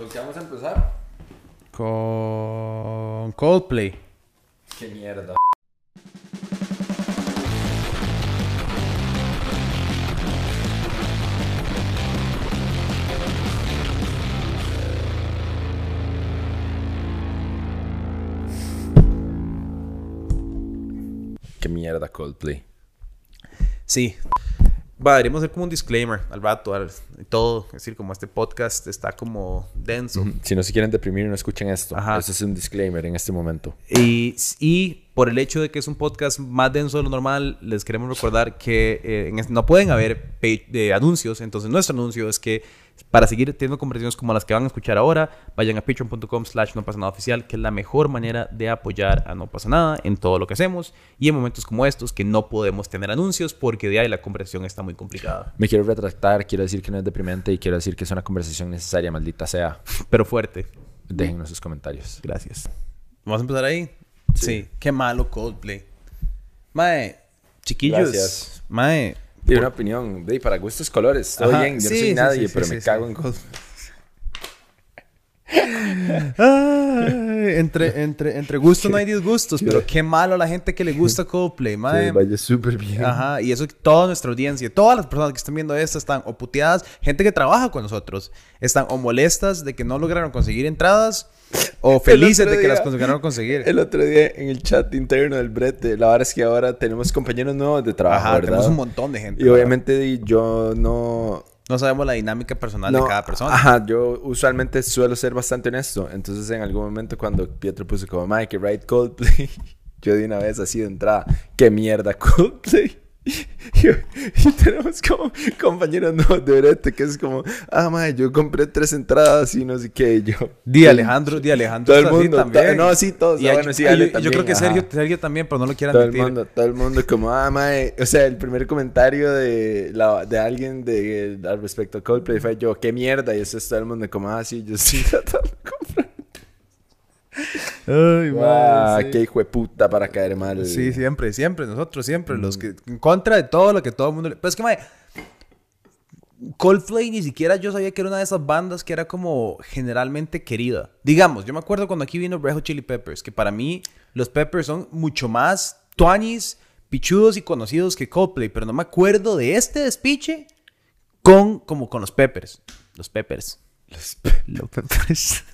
¿Con qué vamos a empezar? Con Coldplay. Qué mierda. Qué mierda Coldplay. Sí. Va, deberíamos hacer como un disclaimer al rato, al- todo. Es decir, como este podcast está como denso. Si no se quieren deprimir, no escuchen esto. Ajá. Es un disclaimer en este momento. Y, y por el hecho de que es un podcast más denso de lo normal, les queremos recordar que eh, en este- no pueden haber de anuncios. Entonces, nuestro anuncio es que para seguir teniendo conversaciones como las que van a escuchar ahora, vayan a patreon.com slash no pasa nada oficial, que es la mejor manera de apoyar a No pasa nada en todo lo que hacemos. Y en momentos como estos, que no podemos tener anuncios porque de ahí la conversación está muy complicada. Me quiero retractar, quiero decir que no es deprimente y quiero decir que es una conversación necesaria, maldita sea. Pero fuerte. Déjennos sus comentarios. Gracias. ¿Vamos a empezar ahí? Sí. Qué malo Coldplay. Mae, chiquillos. Gracias. Mae. De una opinión, de para gustos colores, todo bien. Yo no soy nadie, pero me cago en Coldplay. Ay, entre, entre, entre gustos no hay disgustos, pero qué malo la gente que le gusta Coldplay, mae. vaya súper bien. Ajá, y eso que toda nuestra audiencia, todas las personas que están viendo esto están o puteadas, gente que trabaja con nosotros, están o molestas de que no lograron conseguir entradas o felices de que las lograron conseguir. El otro día en el chat interno del brete, la verdad es que ahora tenemos compañeros nuevos de trabajo, Ajá, ¿verdad? tenemos un montón de gente. Y ¿verdad? obviamente yo no... no sabemos la dinámica personal no- de cada persona. Ajá, yo usualmente suelo ser bastante honesto. Entonces en algún momento cuando Pietro puso como, Mike, right Coldplay, yo de una vez así de entrada, qué mierda Coldplay. Y, y tenemos como compañeros nuevos de brete que es como, ah, mae, yo compré tres entradas y no sé qué, y yo... Di Alejandro, di Alejandro. Todo el mundo, también. no, sí, todos, Y ah, bueno, sí, yo, creo que. Sergio, Sergio también, pero no lo quiere Todo el mundo, todo el mundo como, ah, mae. O sea, el primer comentario de, la, de alguien de, al respecto a Coldplay fue yo, qué mierda. Y eso es todo el mundo como, ah, sí, yo sí tratando de comprar. Ay, Ah, sí. qué hijo de puta para caer mal. Sí, siempre, siempre, nosotros siempre, los Mm. que en contra de todo lo que todo el mundo le... Pero es que, mae, Coldplay ni siquiera yo sabía que era una de esas bandas que era como generalmente querida. Digamos, yo me acuerdo cuando aquí vino Red Hot Chili Peppers, que para mí los Peppers son mucho más tuanis, pichudos y conocidos que Coldplay, pero no me acuerdo de este despiche con, como con los Peppers. Los Peppers. Los, Los Peppers.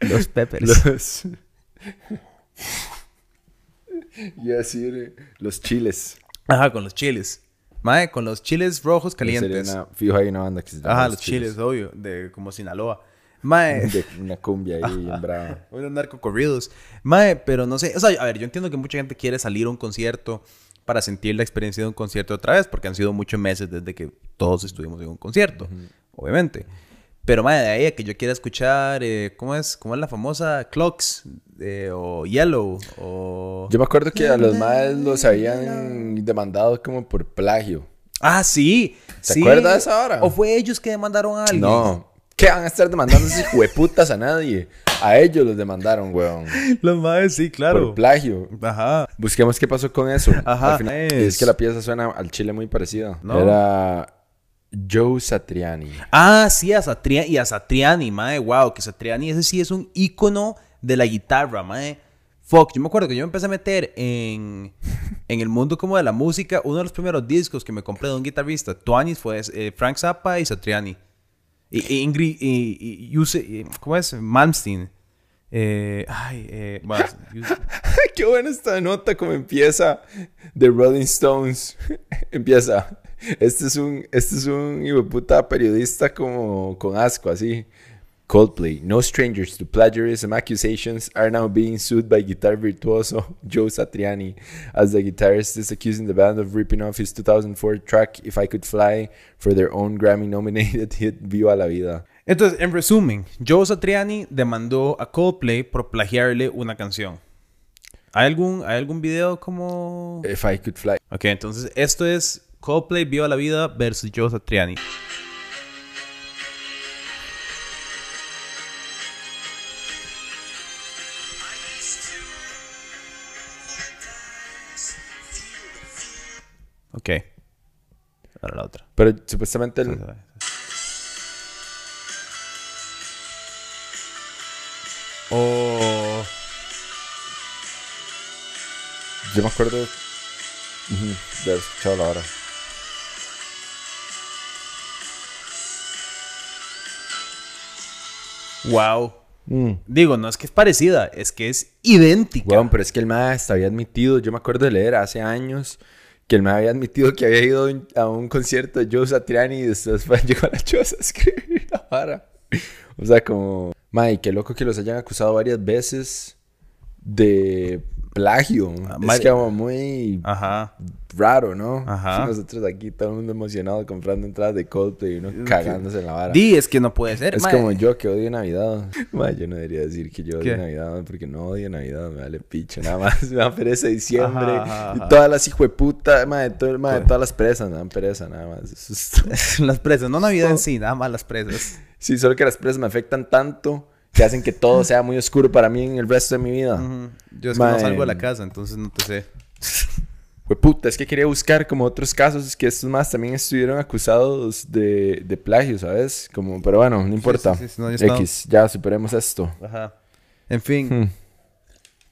Los Peppers. los... Iba a decir, eh, los chiles. Ajá, con los chiles. Mae, con los chiles rojos Sería calientes. una- fijo, hay una banda que se llama Ajá, los chiles, obvio, de como Sinaloa. Mae, De una cumbia ahí bien brava. unos narcocorridos. Mae, pero no sé, o sea, a ver, yo entiendo que mucha gente quiere salir a un concierto para sentir la experiencia de un concierto otra vez, porque han sido muchos meses desde que todos estuvimos en un concierto, obviamente. Pero mae, de ahí a que yo quiera escuchar, eh, ¿cómo es? ¿Cómo es la famosa Clocks? eh, o Yellow, o... Yo me acuerdo que a los más los habían demandado como por plagio. Ah, sí. ¿Se sí. acuerda de esa hora? ¿O fue ellos que demandaron a alguien? No. ¿Qué van a estar demandando esos hueputas a nadie? A ellos los demandaron, weón. Los maes, sí, claro. Por plagio. Ajá. Busquemos qué pasó con eso. Ajá. Al final- Es- Es que la pieza suena al chile muy parecida. No. Era Joe Satriani. Ah, sí, a Satriani, y a Satriani, mae, wow, que Satriani ese sí es un ícono de la guitarra, mae. Fuck, yo me acuerdo que yo me empecé a meter en, en el mundo como de la música. Uno de los primeros discos que me compré de un guitarrista, Tuanis, fue eh, Frank Zappa y Satriani. Y, y Ingrid, y, y- ¿cómo es? Malmsteen. Eh, ay, eh, bueno, Qué buena esta nota como empieza de Rolling Stones. empieza. Este es un, este es un hijo de puta periodista como con asco, así. Coldplay, no strangers to plagiarism accusations, are now being sued by guitar virtuoso Joe Satriani, as the guitarist is accusing the band of ripping off his 2004 track If I Could Fly for their own Grammy-nominated hit Viva la Vida. Entonces, en resumen, Joe Satriani demandó a Coldplay por plagiarle una canción. ¿Hay algún, ¿Hay algún video como...? If I Could Fly. Ok, entonces esto es Coldplay Viva la Vida versus Joe Satriani. Ok. Ahora la otra. Pero supuestamente el- O... Yo me acuerdo de haber escuchado la hora. Wow. Mm. Digo, no es que es parecida, es que es idéntica. Pero es que el MAE hasta había admitido, yo me acuerdo de leer hace años que el MAE había admitido que había ido a un concierto de Joe Satriani y después llegó a la choza a escribir la vara. O sea, como, MAE, qué loco que los hayan acusado varias veces de plagio. Ah, es que como muy Ajá. raro, ¿no? Ajá. Nosotros aquí todo el mundo emocionado comprando entradas de Coldplay y uno cagándose en la vara. Di, es que no puede ser. Es como yo que odio Navidad. Yo no debería decir que yo odio ¿Qué? Navidad porque no odio Navidad, me vale picho. Nada más me da pereza diciembre. Ajá. Y todas las hijueputas, ma, de, todo- ma, de todas las presas me dan pereza, nada más. Es las presas, no Navidad en sí, nada más las presas. Sí, solo que las presas me afectan tanto que hacen que todo sea muy oscuro para mí en el resto de mi vida. Ujú. Yo es que no salgo de la casa, entonces no te sé. Hueputa, es que quería buscar como otros casos que estos más también estuvieron acusados de, de plagio, ¿sabes? Como, pero bueno, no importa. sí, sí, no, ya está. X, ya superemos esto. Ajá. En fin. Hmm.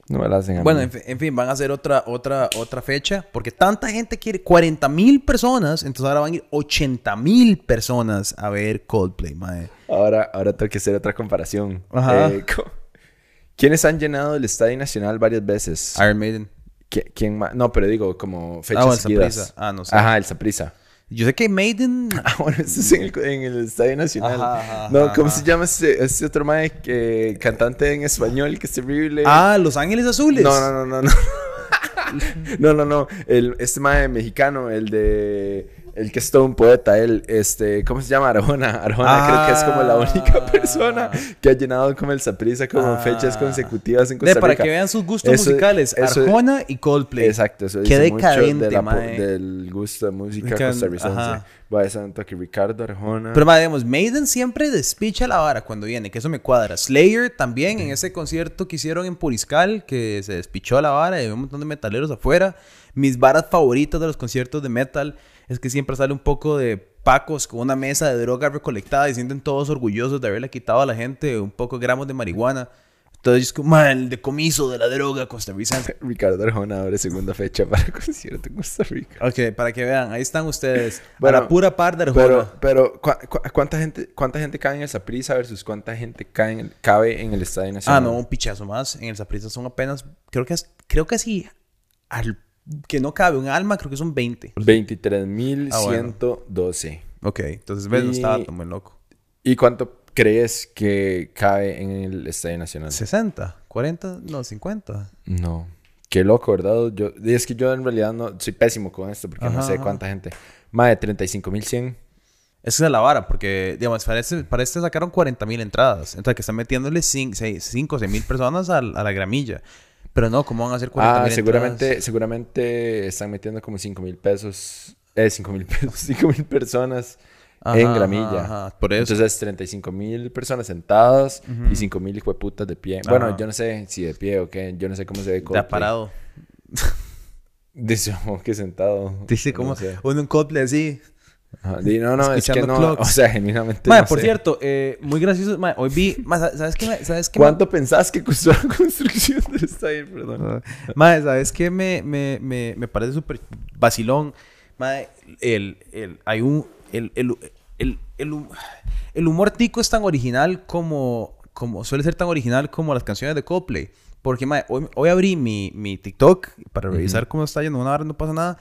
No me la hacen a Bueno, mí. en, fi- en fin, van a hacer otra, otra, otra fecha. Porque tanta gente quiere 40 mil personas. Entonces ahora van a ir 80 mil personas a ver Coldplay, mae. Ahora, ahora tengo que hacer otra comparación. Ajá. Eh, co- ¿Quiénes han llenado el Estadio Nacional varias veces? Iron Maiden. ¿Qui- ¿Quién más? No, pero digo, como fechas Ah, el. Ah, no sé. Ajá, el Saprissa. Yo sé que Maiden. Ah, bueno, eso es en el, en el Estadio Nacional. Ajá, ajá, no, ¿cómo ajá. se llama ese, ese otro mae que cantante en español que es terrible? Ah, Los Ángeles Azules. No, no, no, no, no. no, no, no. El, este mae mexicano, el de. El que es todo un poeta, él, este, ¿cómo se llama? Arjona. Arjona creo que es como la única Ah. persona que ha llenado como el Saprissa como Ah. fechas consecutivas en De, Costa para Rica. que vean sus gustos Eso- musicales. eso- Arjona y Coldplay. Exacto, eso Qué dice mucho decadente, de la po- mae. del gusto de música costarricense. Ajá. Va a santo que Ricardo Arjona. Pero, madre, digamos, Maiden siempre despicha la vara cuando viene, que eso me cuadra. Slayer también en ese concierto que hicieron en Puriscal, que se despichó la vara y había un montón de metaleros afuera. Mis varas favoritas de los conciertos de metal es que siempre sale un poco de pacos con una mesa de droga recolectada y sienten todos orgullosos de haberle quitado a la gente un poco gramos de marihuana. Entonces, es como, "Man, el decomiso de la droga costarricense. Ricardo Arjona abre segunda fecha para concierto en Costa Rica. Ok, para que vean, ahí están ustedes. Bueno, a la pura par de Arjona. Pero, pero ¿cu- cu- cuánta gente, cuánta gente cae en el Saprissa versus cuánta gente cae en el- cabe en el Estadio Ah, Nacional? no, un pichazo más. En el Saprissa son apenas, creo que es, creo que sí, al, que no cabe un alma, creo que son 20. 23.112. Ok, entonces ves, no estaba tan loco. ¿Y cuánto crees que cabe en el Estadio Nacional? 60, 40, no, 50. No. Qué loco, ¿verdad? Yo, es que yo en realidad no soy pésimo con esto porque no Ajá, sé ajá. cuánta gente. Más de 35.100. Esa es la vara, porque, digamos, para este, para este sacaron 40 mil entradas. Entonces, que están metiéndole 5 o 6 mil personas al- a, la gramilla. Pero no, ¿cómo van a hacer 40 Ah, seguramente, seguramente están metiendo como 5 mil pesos. Eh, 5 mil pesos, 5 mil personas en gramilla. por eso. Entonces, 35 mil personas sentadas y 5 mil hijueputas de pie. Ajá. Bueno, yo no sé si de pie o qué. Yo no sé cómo se ve Coldplay. parado. Dice, como que sentado. Dice No como sé. uno en Coldplay así. Ajá. No, no, es que no. clocks. O sea, genuinamente. Madre, no por sé. cierto, eh, muy gracioso. Madre, hoy vi. madre, ¿Sabes qué? me- ¿Sabes qué? ¿Cuánto pensás que costó la construcción del estadio? Perdón. Madre, ¿sabes qué? Me, me, me, me parece súper vacilón. Madre, el, el, hay un... El, el, el, el, hum- el humor tico es tan original como, como... Suele ser tan original como las canciones de Coldplay. Porque, madre, hoy, hoy abrí mi, mi TikTok para revisar cómo está yendo. Una hora no pasa nada.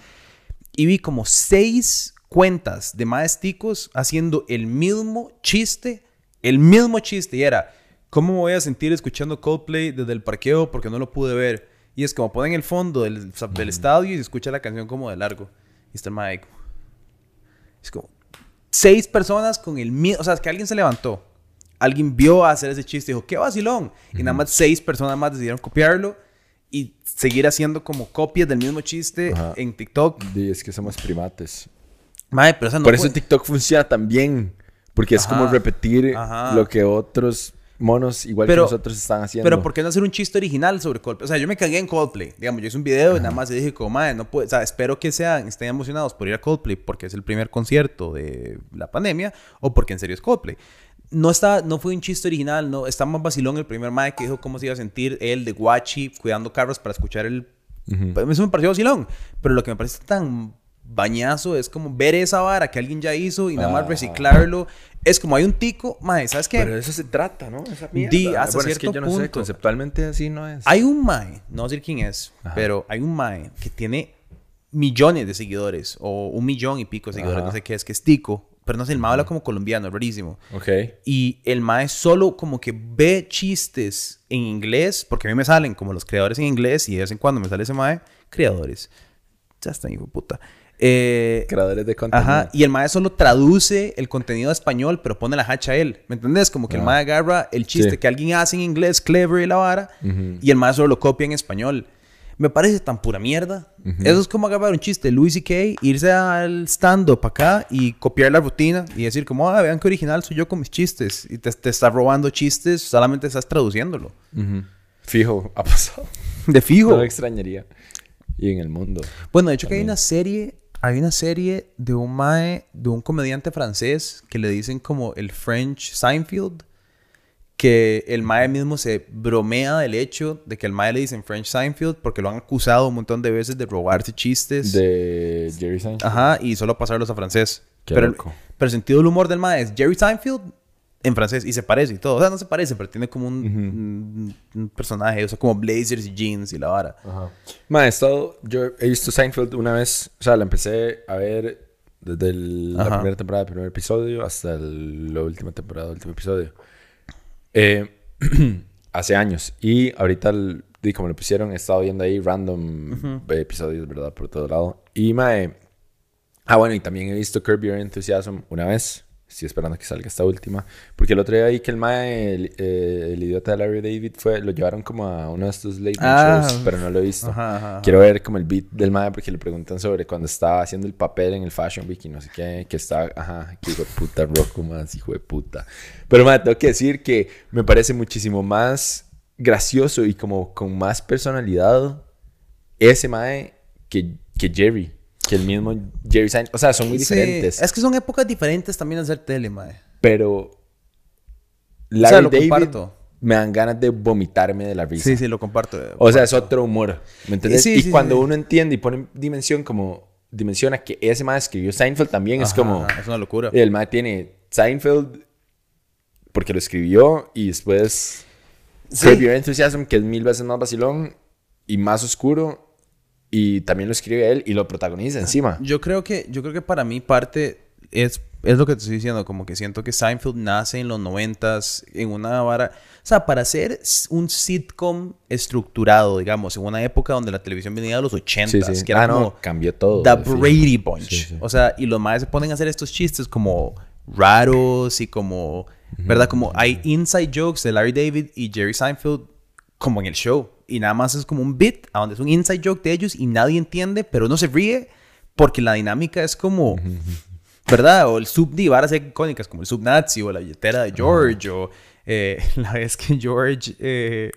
Y vi como seis cuentas de más ticos haciendo el mismo chiste. El mismo chiste. Y era... ¿Cómo me voy a sentir escuchando Coldplay desde el parqueo porque no lo pude ver? Y es como ponen el fondo del, del estadio y se escucha la canción como de largo. Y está el mae Es como... Seis personas con el mismo... O sea, es que alguien se levantó. Alguien vio hacer ese chiste y dijo, ¡qué vacilón! Y nada más seis personas más decidieron copiarlo y seguir haciendo como copias del mismo chiste Ajá. en TikTok. Es que somos primates. Mae, pero esa no Por eso TikTok funciona tan bien. Porque es como repetir Ajá. lo que otros monos, igual Pero- que nosotros, están haciendo. Pero ¿por qué no hacer un chiste original sobre Coldplay? O sea, yo me cagué en Coldplay. Digamos, yo hice un video y nada más dije como, madre, no puede... O sea, espero que sean, estén emocionados por ir a Coldplay porque es el primer concierto de la pandemia o porque en serio es Coldplay. no está, no fue un chiste original, no, está más vacilón el primer mae que dijo cómo se iba a sentir él de guachi cuidando carros para escuchar el... Pues, Eso me pareció vacilón, pero lo que me parece tan bañazo es como ver esa vara que alguien ya hizo y nada más Ah. reciclarlo. Es como hay un tico, mae, ¿sabes qué? Pero de eso se trata, ¿no? Esa mierda. Di, hasta bueno, es que cierto yo no sé, punto. conceptualmente así no es. Hay un mae, no sé quién es, Ajá. pero hay un mae que tiene millones de seguidores o un millón y pico de seguidores, Ajá. no sé qué es, que es tico, pero no sé, el mae habla como colombiano, es rarísimo. Ok. Y el mae solo como que ve chistes en inglés, porque a mí me salen como los creadores en inglés y de vez en cuando me sale ese mae, creadores. Ya está, hijo puta. Eh, Creadores de contenido. Ajá, y el mae solo traduce el contenido a español, pero pone la hacha a él. ¿Me entendés? Como que el Ah. mae agarra el chiste Sí. que alguien hace en inglés, clever y la vara, Ujú. y el mae solo lo copia en español. Me parece tan pura mierda. Eso es como agarrar un chiste Louis C.K., irse al stand-up acá y copiar la rutina y decir como, ah, vean qué original soy yo con mis chistes. Y te, te estás robando chistes, solamente estás traduciéndolo. Ujú. Fijo, ha pasado. De fijo. No me extrañaría. Y en el mundo. Bueno, de hecho que hay También. una serie, hay una serie de un mae, de un comediante francés que le dicen como el French Seinfeld, que el mae mismo se bromea del hecho de que el mae le dicen French Seinfeld porque lo han acusado un montón de veces de robarse chistes. De Jerry Seinfeld. Ajá, y solo pasarlos a francés. Qué pero, loco. pero el sentido del humor del mae es Jerry Seinfeld en francés y se parece y todo. O sea, no se parece, pero tiene como un, un- un personaje, o sea, como blazers y jeans y la vara. Ajá. He estado, yo he visto Seinfeld una vez, o sea, la empecé a ver desde el- la primera temporada del primer episodio hasta el- la última temporada del último episodio. Eh, hace años. Y ahorita, el- di, como lo pusieron, he estado viendo ahí random eh, episodios, ¿verdad? Por todo lado. Y, mae, ah, bueno, y también he visto Curb Your Enthusiasm una vez. Estoy esperando que salga esta última. Porque el otro día vi que el mae, el, eh, el idiota de Larry David, fue, lo llevaron como a uno de estos late Ah. shows, pero no lo he visto. Ajá, ajá, ajá. Quiero ver como el beat del mae porque le preguntan sobre cuando estaba haciendo el papel en el Fashion Week y no sé qué, que está, ajá, que hijo de puta, Rocco más, hijo de puta. Pero mae, tengo que decir que me parece muchísimo más gracioso y como con más personalidad ese mae que, que Jerry, que el mismo Jerry Seinfeld. O sea, son muy Sí, diferentes. Es que son épocas diferentes también hacer tele, mae. Pero sea, Larry lo David comparto. me dan ganas de vomitarme de la risa. Sí, sí, lo comparto. O sea, es otro humor. ¿Me entiendes? Sí, y sí, cuando sí. uno entiende y pone en dimensión como dimensiona que ese mae escribió Seinfeld también es Ajá, como Es una locura. el mae tiene Seinfeld porque lo escribió y después Sí. Curb Your Enthusiasm que es mil veces más vacilón y más oscuro y también lo escribe él y lo protagoniza encima. Yo creo que, yo creo que para mí parte es, es lo que te estoy diciendo, como que siento que Seinfeld nace en los noventas, en una vara. O sea, para ser un sitcom estructurado, digamos, en una época donde la televisión venía de los ochentas, sí. que era Ah, no, como cambió todo. The. Brady Bunch. Sí. O sea, y los más se ponen a hacer estos chistes como raros y como, ¿verdad? Como hay inside jokes de Larry David y Jerry Seinfeld como en el show. Y nada más es como un bit, a donde es un inside joke de ellos y nadie entiende, pero uno se ríe porque la dinámica es como, ¿verdad? O el sub de varas icónicas como el sub nazi o la billetera de George o eh, la vez que George, eh,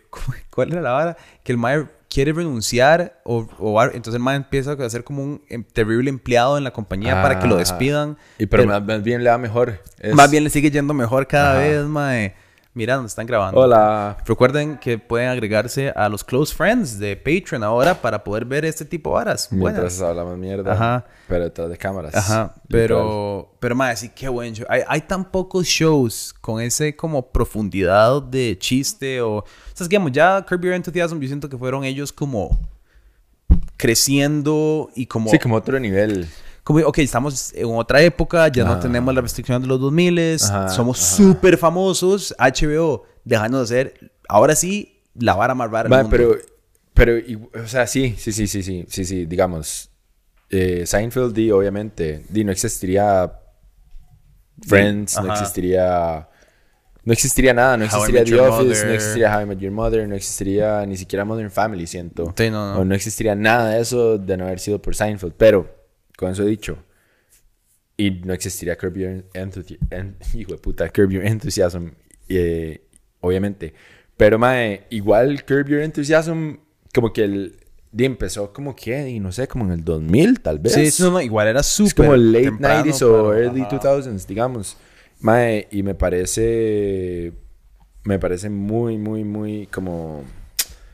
¿cuál era la vara? Que el Mayer quiere renunciar o, o entonces el Mayer empieza a ser como un em, terrible empleado en la compañía para que lo Ah, despidan. Y pero, Pero- más, bien le da mejor. Es- Más bien le sigue yendo mejor cada Ajá. vez, mae. Mira, nos están grabando. Hola. Recuerden que pueden agregarse a los close friends de Patreon ahora para poder ver este tipo de varas. Mientras Buenas. hablamos mierda. Ajá. Pero detrás de cámaras. Ajá, literal. pero, pero más, sí, qué buen show. Hay, hay tan pocos shows con ese como profundidad de chiste o... O sea, es que, digamos, ya Curb Your Enthusiasm, yo siento que fueron ellos como creciendo y como... Sí, como otro nivel. Como, ok, estamos en otra época, ya no Ah. tenemos la restricción de los 2000, Ajá, somos súper famosos, HBO, dejando de ser, ahora sí, la vara más rara del Va, mundo. pero, pero, y- o sea, sí, sí, sí, sí, sí, sí, sí, digamos, eh, Seinfeld, di, obviamente, di, no existiría Friends, no ajá. existiría, no existiría nada, no existiría The Office, no Mother. existiría How I Met Your Mother, no existiría ni siquiera Modern Family, siento. Sí, no, no. O no existiría nada de eso de no haber sido por Seinfeld, pero, con eso dicho, y no existiría Curb Your Enthusiasm, hijo de puta, Curb Your Enthusiasm, eh, obviamente. Pero, mae, igual Curb Your Enthusiasm, como que el, empezó como que, y no sé, como en el 2000, tal vez. Sí, no, no, igual era súper como late temprano 90s o early ajá. 2000s, digamos. Mae, y me parece. Me parece muy, muy, muy como.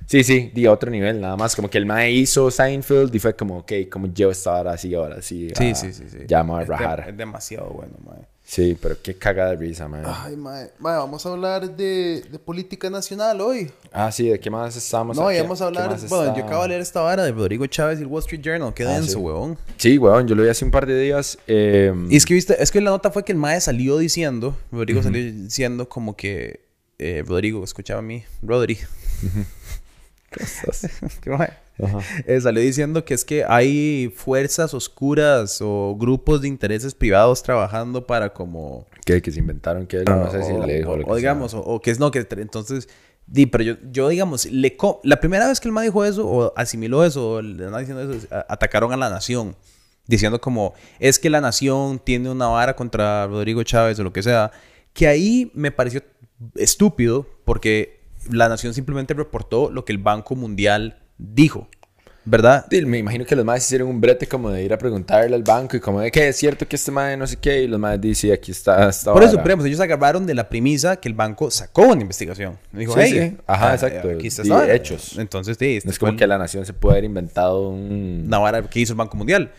Sí, sí, di a otro nivel, nada más. Como que el Mae hizo Seinfeld y fue como, ok, como llevo esta hora así, ahora sí. Sí, ah, sí, sí, sí. Ya me voy a Es de- rajar. Es demasiado bueno, mae. Sí, pero qué cagada de risa, mae. Ay, mae. Mae, vamos a hablar de, de política nacional hoy. Ah, sí, ¿de qué más estamos? No, ¿Qué- y vamos a hablar. Bueno, está? yo acabo de leer esta vara de Rodrigo Chávez y el Wall Street Journal. Qué Ah, denso, sí. huevón. Sí, weón, yo lo vi hace un par de días. eh, Y es que viste, es que la nota fue que el Mae salió diciendo, Rodrigo salió diciendo como que eh, Rodrigo, escuchaba a mí, Rodri, ¿qué mae? Ajá. Eh, salió diciendo que es que hay fuerzas oscuras o grupos de intereses privados trabajando para como que, que se inventaron que él, no sé si o, le dijo o- lo que o digamos, o, o que es no, que entonces, di, pero yo, yo digamos, le co- la primera vez que el MA dijo eso, o asimiló eso, o le diciendo eso, a- atacaron a la nación, diciendo como, es que la nación tiene una vara contra Rodrigo Chávez o lo que sea, que ahí me pareció estúpido, porque la nación simplemente reportó lo que el Banco Mundial dijo, ¿verdad? Sí, me imagino que los más hicieron un brete como de ir a preguntarle al banco y como de que es cierto que este madre no sé qué y los más dicen aquí está Por eso, vara". pero ellos agarraron de la premisa que el banco sacó una investigación. Dijo, Sí, hey, sí. Ajá, ah, exacto. Aquí está Sí, hechos. Entonces, sí, este No es como que la nación se puede haber inventado un... una vara que hizo el Banco Mundial.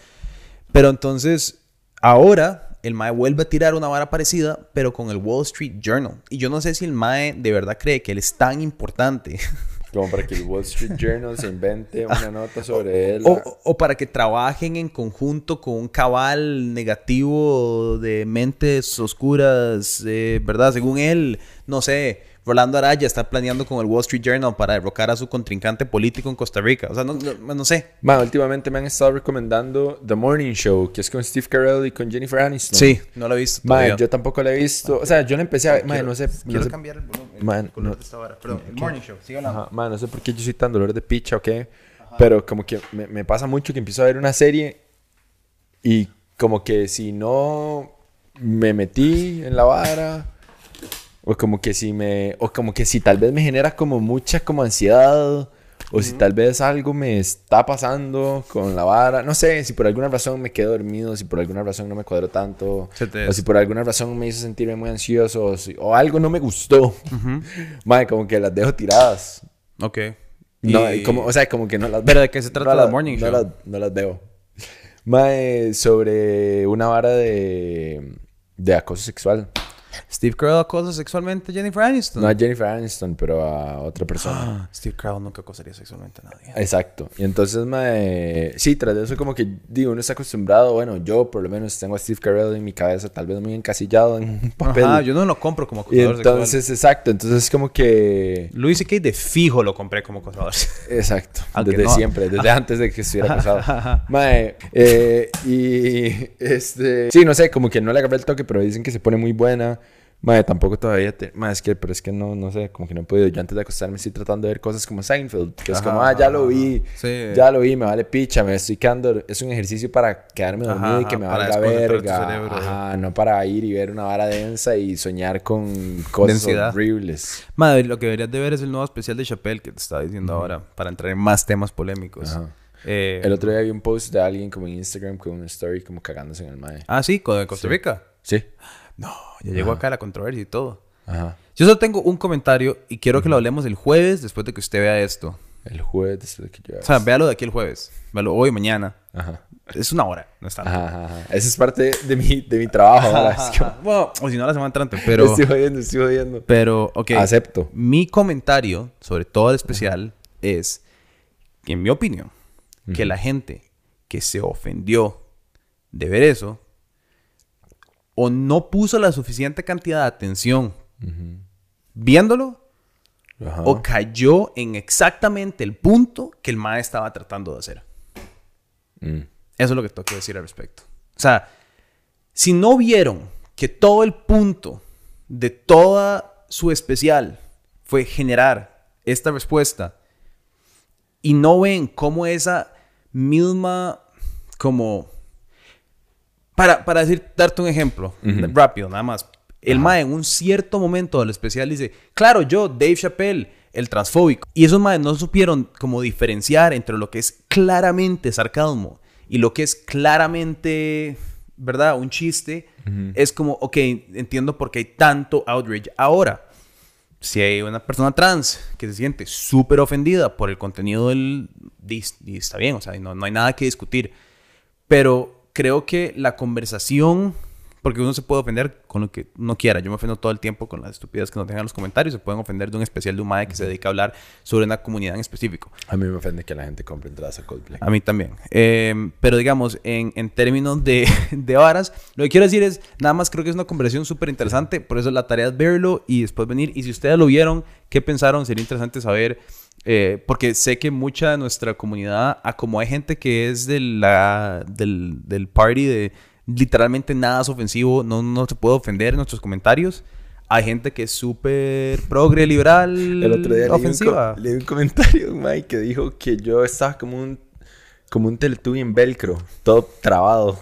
Pero entonces, ahora el MAE vuelve a tirar una vara parecida, pero con el Wall Street Journal. Y yo no sé si el MAE de verdad cree que él es tan importante. Como para que el Wall Street Journal se invente una nota sobre él. O, o- para que trabajen en conjunto con un cabal negativo de mentes oscuras, eh, ¿verdad? Según él, no sé, Rolando Araya está planeando con el Wall Street Journal para derrocar a su contrincante político en Costa Rica. O sea, no, no- no sé. Ma, últimamente me han estado recomendando The Morning Show, que es con Steve Carell y con Jennifer Aniston. Sí, no lo he visto. Ma, yo tampoco la he visto. O sea, yo la empecé a ver. Ma, no sé. no Quiero sé- cambiar el volumen. el Man, color no- de esta vara. Perdón, el Morning Show. Sigue hablando. Ajá, ma, no sé por qué yo soy tan dolor de picha o qué. Pero como que me, me pasa mucho que empiezo a ver una serie y como que si no me metí en la vara o como que si me o como que si tal vez me genera como mucha como ansiedad o si tal vez algo me está pasando con la vara, no sé, si por alguna razón me quedo dormido, si por alguna razón no me cuadro tanto, o si por alguna razón me hizo sentirme muy ansioso, o, si- o algo no me gustó, madre, como que las dejo tiradas. Ok. No, Y- como, o sea, como que no las ¿Pero de qué se trata no la Morning no Show? Las, no las veo. Mae, sobre una vara de, de acoso sexual. Steve Carell acosa sexualmente a Jennifer Aniston. No a Jennifer Aniston, pero a otra persona. Ah, Steve Carell nunca acosaría sexualmente a nadie. Exacto. Y entonces, mae, sí, tras de eso como que, digo, uno está acostumbrado, bueno, yo por lo menos tengo a Steve Carell en mi cabeza, tal vez muy encasillado en un papel. Ajá, yo no lo compro como y acosador sexual. entonces, exacto, entonces como que... Louis C.K. de fijo lo compré como acosador. Exacto, Aunque desde no. siempre, desde antes de que estuviera casado. Mae, eh, y este, sí, no sé, como que no le agarré el toque, pero dicen que se pone muy buena. Mae, tampoco todavía, te, mae, es que, pero es que no, no sé, como que no he podido. Yo antes de acostarme estoy tratando de ver cosas como Seinfeld, que es Ajá, como, ah, ya lo vi, Sí. ya lo vi, me vale picha, me estoy quedando, es un ejercicio para quedarme Ajá, dormido y que me valga verga. cerebro. Ajá, no para ir y ver una vara densa y soñar con cosas Densidad. horribles. Madre, lo que deberías de ver es el nuevo especial de Chappelle que te estaba diciendo ahora, para entrar en más temas polémicos. Ajá. Eh, El otro día vi un post de alguien como en Instagram con una story como cagándose en el mae. Ah, sí, con de Costa Rica. Sí. No, ya llegó acá la controversia y todo. Ajá. Yo solo tengo un comentario y quiero que lo hablemos el jueves después de que usted vea esto. El jueves después de que yo... O sea, véalo de aquí el jueves. Véalo hoy, mañana. Ajá. Es una hora, no está. Ajá, ajá. Esa es parte de mi, de mi trabajo. Es Bueno, o si no, la semana entrante. Pero, Estoy jodiendo, estoy jodiendo. pero, ok. Acepto. Mi comentario sobre todo el especial es que, en mi opinión, que la gente que se ofendió de ver eso o no puso la suficiente cantidad de atención viéndolo Ajá. o cayó en exactamente el punto que el MAE estaba tratando de hacer. Mm. Eso es lo que tengo que decir al respecto. O sea, si no vieron que todo el punto de toda su especial fue generar esta respuesta y no ven cómo esa misma, como, para, para decir, darte un ejemplo, rápido, nada más. El MAE en un cierto momento del especial dice, claro, yo, Dave Chappelle, el transfóbico. Y esos MAE no supieron como diferenciar entre lo que es claramente sarcasmo y lo que es claramente, ¿verdad? Un chiste. es como, ok, entiendo por qué hay tanto outrage. Ahora, si hay una persona trans que se siente súper ofendida por el contenido del... Y está bien, o sea, no, no hay nada que discutir. Pero creo que la conversación porque uno se puede ofender con lo que no quiera. Yo me ofendo todo el tiempo con las estupidez que nos dejan en los comentarios. Se pueden ofender de un especial de un que se dedica a hablar sobre una comunidad en específico. A mí me ofende que la gente compre entradas a Coldplay. A mí también. Eh, pero digamos, en, en términos de, de varas, lo que quiero decir es, nada más creo que es una conversación súper interesante. Por eso la tarea es verlo y después venir. Y si ustedes lo vieron, ¿qué pensaron? Sería interesante saber. Eh, porque sé que mucha de nuestra comunidad, a como hay gente que es de la, del, del party de literalmente nada es ofensivo, no, no se puede ofender en nuestros comentarios. Hay gente que es súper progre, liberal, El otro día ofensiva. leí un, leí un comentario, Mike, que dijo que yo estaba como un, como un Teletubby en velcro, todo trabado.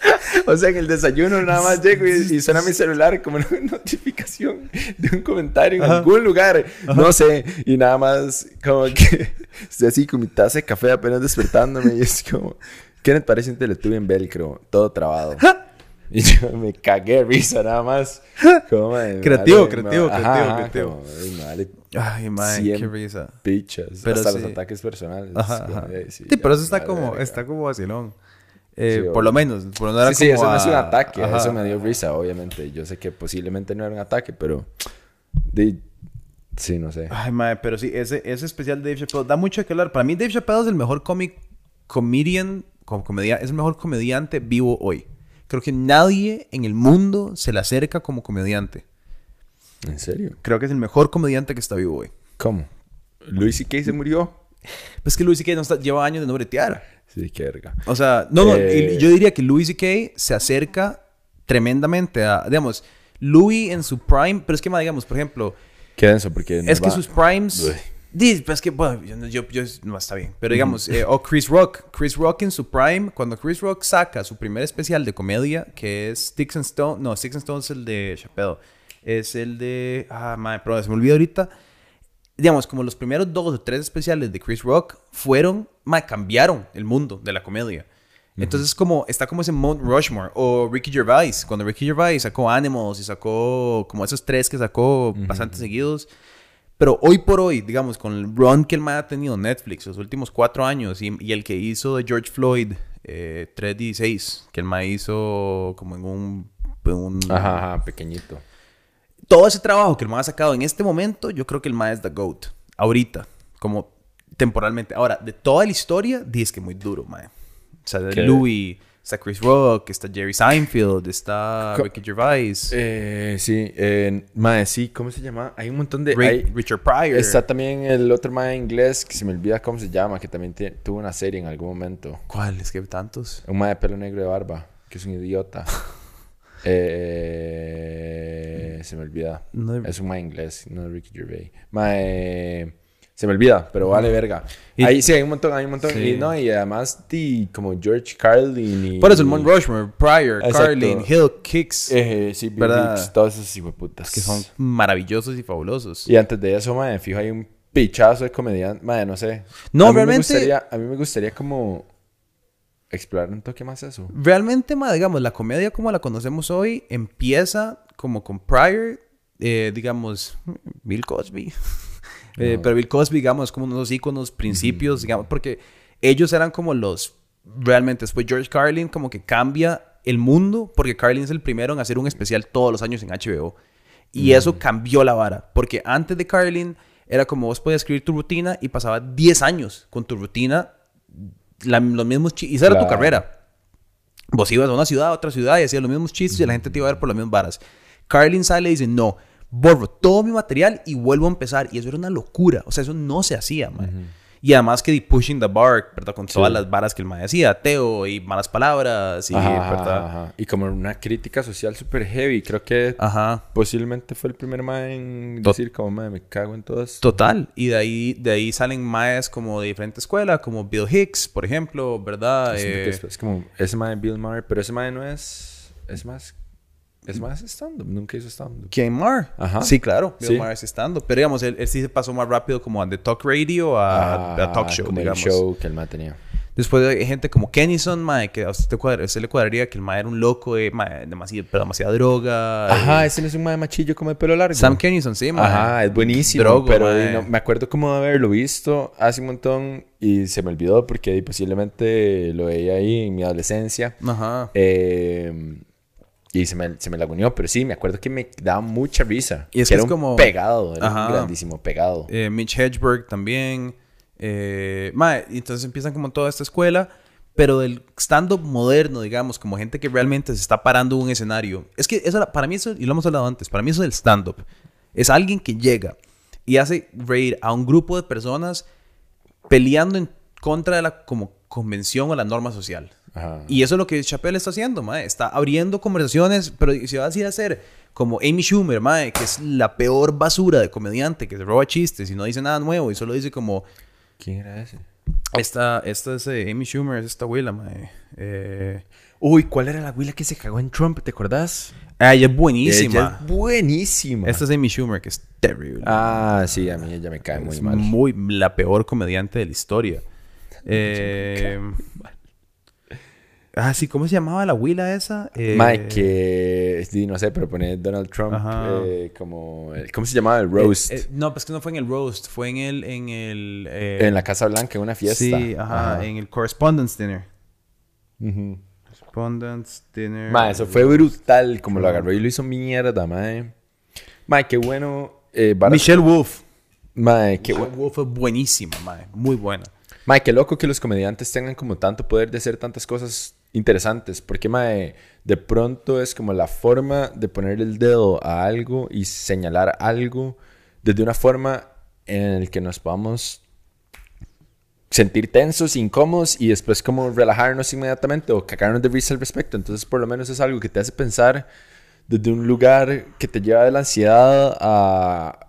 o sea, en el desayuno nada más llego y, y suena mi celular como una notificación de un comentario en Ajá. algún lugar, no sé, y nada más como que estoy así con mi taza de café apenas despertándome y es como, Kenneth parece un Teletubby en velcro, todo trabado. Y yo me cagué risa nada más. Como, madre, Creativo, me creativo, me- creativo, ajá, creativo. como, vale Ay, man, qué risa. pichas. Pero hasta sí. los ataques personales. Ajá, ajá. Sí, ya, pero eso está como, está como vacilón. Eh, Sí, por lo menos, por no era Sí, sí, como eso no es un a- ataque. Ajá. Eso me dio risa, obviamente. Yo sé que posiblemente no era un ataque, pero... de- Sí, no sé. Ay, madre, pero sí, ese, ese especial de Dave Chappelle da mucho que hablar. Para mí, Dave Chappelle es el mejor cómic, comedian, como comedia, es el mejor comediante vivo hoy. Creo que nadie en el mundo se le acerca como comediante. ¿En serio? Creo que es el mejor comediante que está vivo hoy. ¿Cómo? ¿Luis C.K. se murió? Pues que Louis C.K. no está- lleva años de no bretear. Qué verga. O sea, no, no, Eh. yo diría que Louis C.K. se acerca tremendamente a, digamos, Louis en su prime, pero es que, ma, digamos, por ejemplo, Qué denso, porque... es que sus primes. Uy. Es que, bueno, yo, yo, no está bien. Pero digamos, eh, o Chris Rock. Chris Rock en su prime, cuando Chris Rock saca su primer especial de comedia, que es Sticks and Stone. No, Sticks and Stone es el de Chappelle. Es el de. Ah, madre, pero se me olvidó ahorita. Digamos, como los primeros dos o tres especiales de Chris Rock fueron, ma, cambiaron el mundo de la comedia. Entonces, como, está como ese Mount Rushmore. O Ricky Gervais. Cuando Ricky Gervais sacó Animals y sacó como esos tres que sacó bastante seguidos. Pero hoy por hoy, digamos, con el run que el man ha tenido en Netflix los últimos cuatro años y, y el que hizo de George Floyd, eh, 316, que el man hizo como en un... un- Ajá, ajá, pequeñito. Todo ese trabajo que el man ha sacado en este momento, yo creo que el man es The GOAT. Ahorita, como temporalmente. Ahora, de toda la historia, dice que muy duro, man. O sea, de. Louis, está Chris Rock, está Jerry Seinfeld, está Ricky Gervais, Eh, sí, eh, mae, sí, ¿cómo se llama? Hay un montón de... Rick- hay- Richard Pryor. Está también el otro mae inglés, que se me olvida cómo se llama, que también tuvo una serie en algún momento. ¿Cuál? Es que hay tantos. Un mae de pelo negro de barba, que es un idiota. Eh, se me olvida. No- Es un mae inglés, no es Ricky Gervais. Mae, se me olvida, pero vale verga. Y- Ahí sí hay un montón, hay un montón. Sí. Y, no, y además di, como George Carlin y... Por eso el Mount Rushmore, Pryor, Exacto. Carlin, Hill, Kicks, Eh, sí, Bill ¿Verdad? Hicks, todos esos hijueputas. que son maravillosos y fabulosos. Y antes de eso, mae, fijo, hay un pichazo de comediante. Mae, no sé. No, a mí realmente- Me gustaría, a mí me gustaría como explorar un toque más eso. Realmente, ma, digamos, la comedia como la conocemos hoy empieza como con Pryor, eh, digamos, Bill Cosby. Eh, pero Bill Cosby, digamos, como unos íconos, principios, digamos, porque ellos eran como los, realmente, después George Carlin como que cambia el mundo, porque Carlin es el primero en hacer un especial todos los años en HBO. Y eso cambió la vara, porque antes de Carlin era como vos podías escribir tu rutina y pasaba 10 años con tu rutina, la- los mismos chistes, y esa era tu carrera. Vos ibas a una ciudad, a otra ciudad y hacías los mismos chistes y la gente te iba a ver por las mismas varas. Carlin sale y dice, no, borro todo mi material y vuelvo a empezar. Y eso era una locura. O sea, eso no se hacía, man. Y además que de pushing the bar, ¿verdad? Con todas las varas que el man decía, ateo y malas palabras y, Ajá, ¿verdad? ajá. Y como una crítica social súper heavy. Creo que Ajá. posiblemente fue el primer mae en Tot- decir como, mae, me cago en todas. Total. Y de ahí, de ahí salen maes como de diferente escuela, como Bill Hicks, por ejemplo, ¿verdad? Que Eh, es, es como ese mae Bill Maher, pero ese mae no es... Es más... Es más stand-up. Nunca hizo stand-up. ¿Quién Mar? Ajá. Sí, claro. Bill Sí. Maher es estando. Pero digamos, él, él sí se pasó más rápido como a The Talk Radio a, Ah, a Talk Show, como digamos. el show que el mae tenía. Después hay gente como Kennison, mae, que a usted, te cuadra- a usted le cuadraría que el mae era un loco, de mae, demasiado, pero demasiada droga. Ajá, eh. ese no es un mae machillo como de pelo largo. Sam Kennison, sí, mae. Ajá, es buenísimo. Drogo, pero no- me acuerdo como de haberlo visto hace un montón y se me olvidó porque posiblemente lo veía ahí en mi adolescencia. Ajá. Eh, y se me, se me laguneó, pero sí, me acuerdo que me daba mucha risa. Y es que que era es un como- pegado, era Ajá. un grandísimo pegado. Eh, Mitch Hedgeberg también. Eh, mae, entonces empiezan como toda esta escuela, pero del stand-up moderno, digamos, como gente que realmente se está parando en un escenario. Es que eso, para mí eso, y lo hemos hablado antes, para mí eso del stand-up es alguien que llega y hace reír a un grupo de personas peleando en contra de la como convención o la norma social. Ajá. Y eso es lo que Chappelle está haciendo, mae. Está abriendo conversaciones, pero se va así a hacer como Amy Schumer, mae, que es la peor basura de comediante que se roba chistes y no dice nada nuevo y solo dice como ¿Quién era ese? esta, esta es eh, Amy Schumer, es esta abuela, mae. Eh, Uy, ¿cuál era la abuela que se cagó en Trump? ¿Te acordás? ah, ella es buenísima. Ella es buenísima. Esta es Amy Schumer, que es terrible. Ah, sí, a mí ella me cae muy es mal. muy la peor comediante de la historia. Eh, ah, sí, ¿cómo se llamaba la abuela esa? Eh, Mike, que sí, no sé, pero pone Donald Trump eh, como... ¿Cómo se llamaba? El roast. eh, no, pues que no fue en el roast, fue en el... En, el, en la Casa Blanca, en una fiesta. Sí, ajá, en el Correspondence Dinner. Correspondence Dinner. Ma, eso fue brutal como lo agarró y lo hizo mierda, mae. Ma, qué bueno. Michelle Wolf. Ma, qué Michelle bu- Wolf fue buenísima, mae, muy buena. ma, qué loco que los comediantes tengan como tanto poder de hacer tantas cosas interesantes. Porque, de pronto es como la forma de poner el dedo a algo y señalar algo desde una forma en la que nos podamos sentir tensos, incómodos y después como relajarnos inmediatamente o cagarnos de risa al respecto. Entonces, por lo menos es algo que te hace pensar desde un lugar que te lleva de la ansiedad a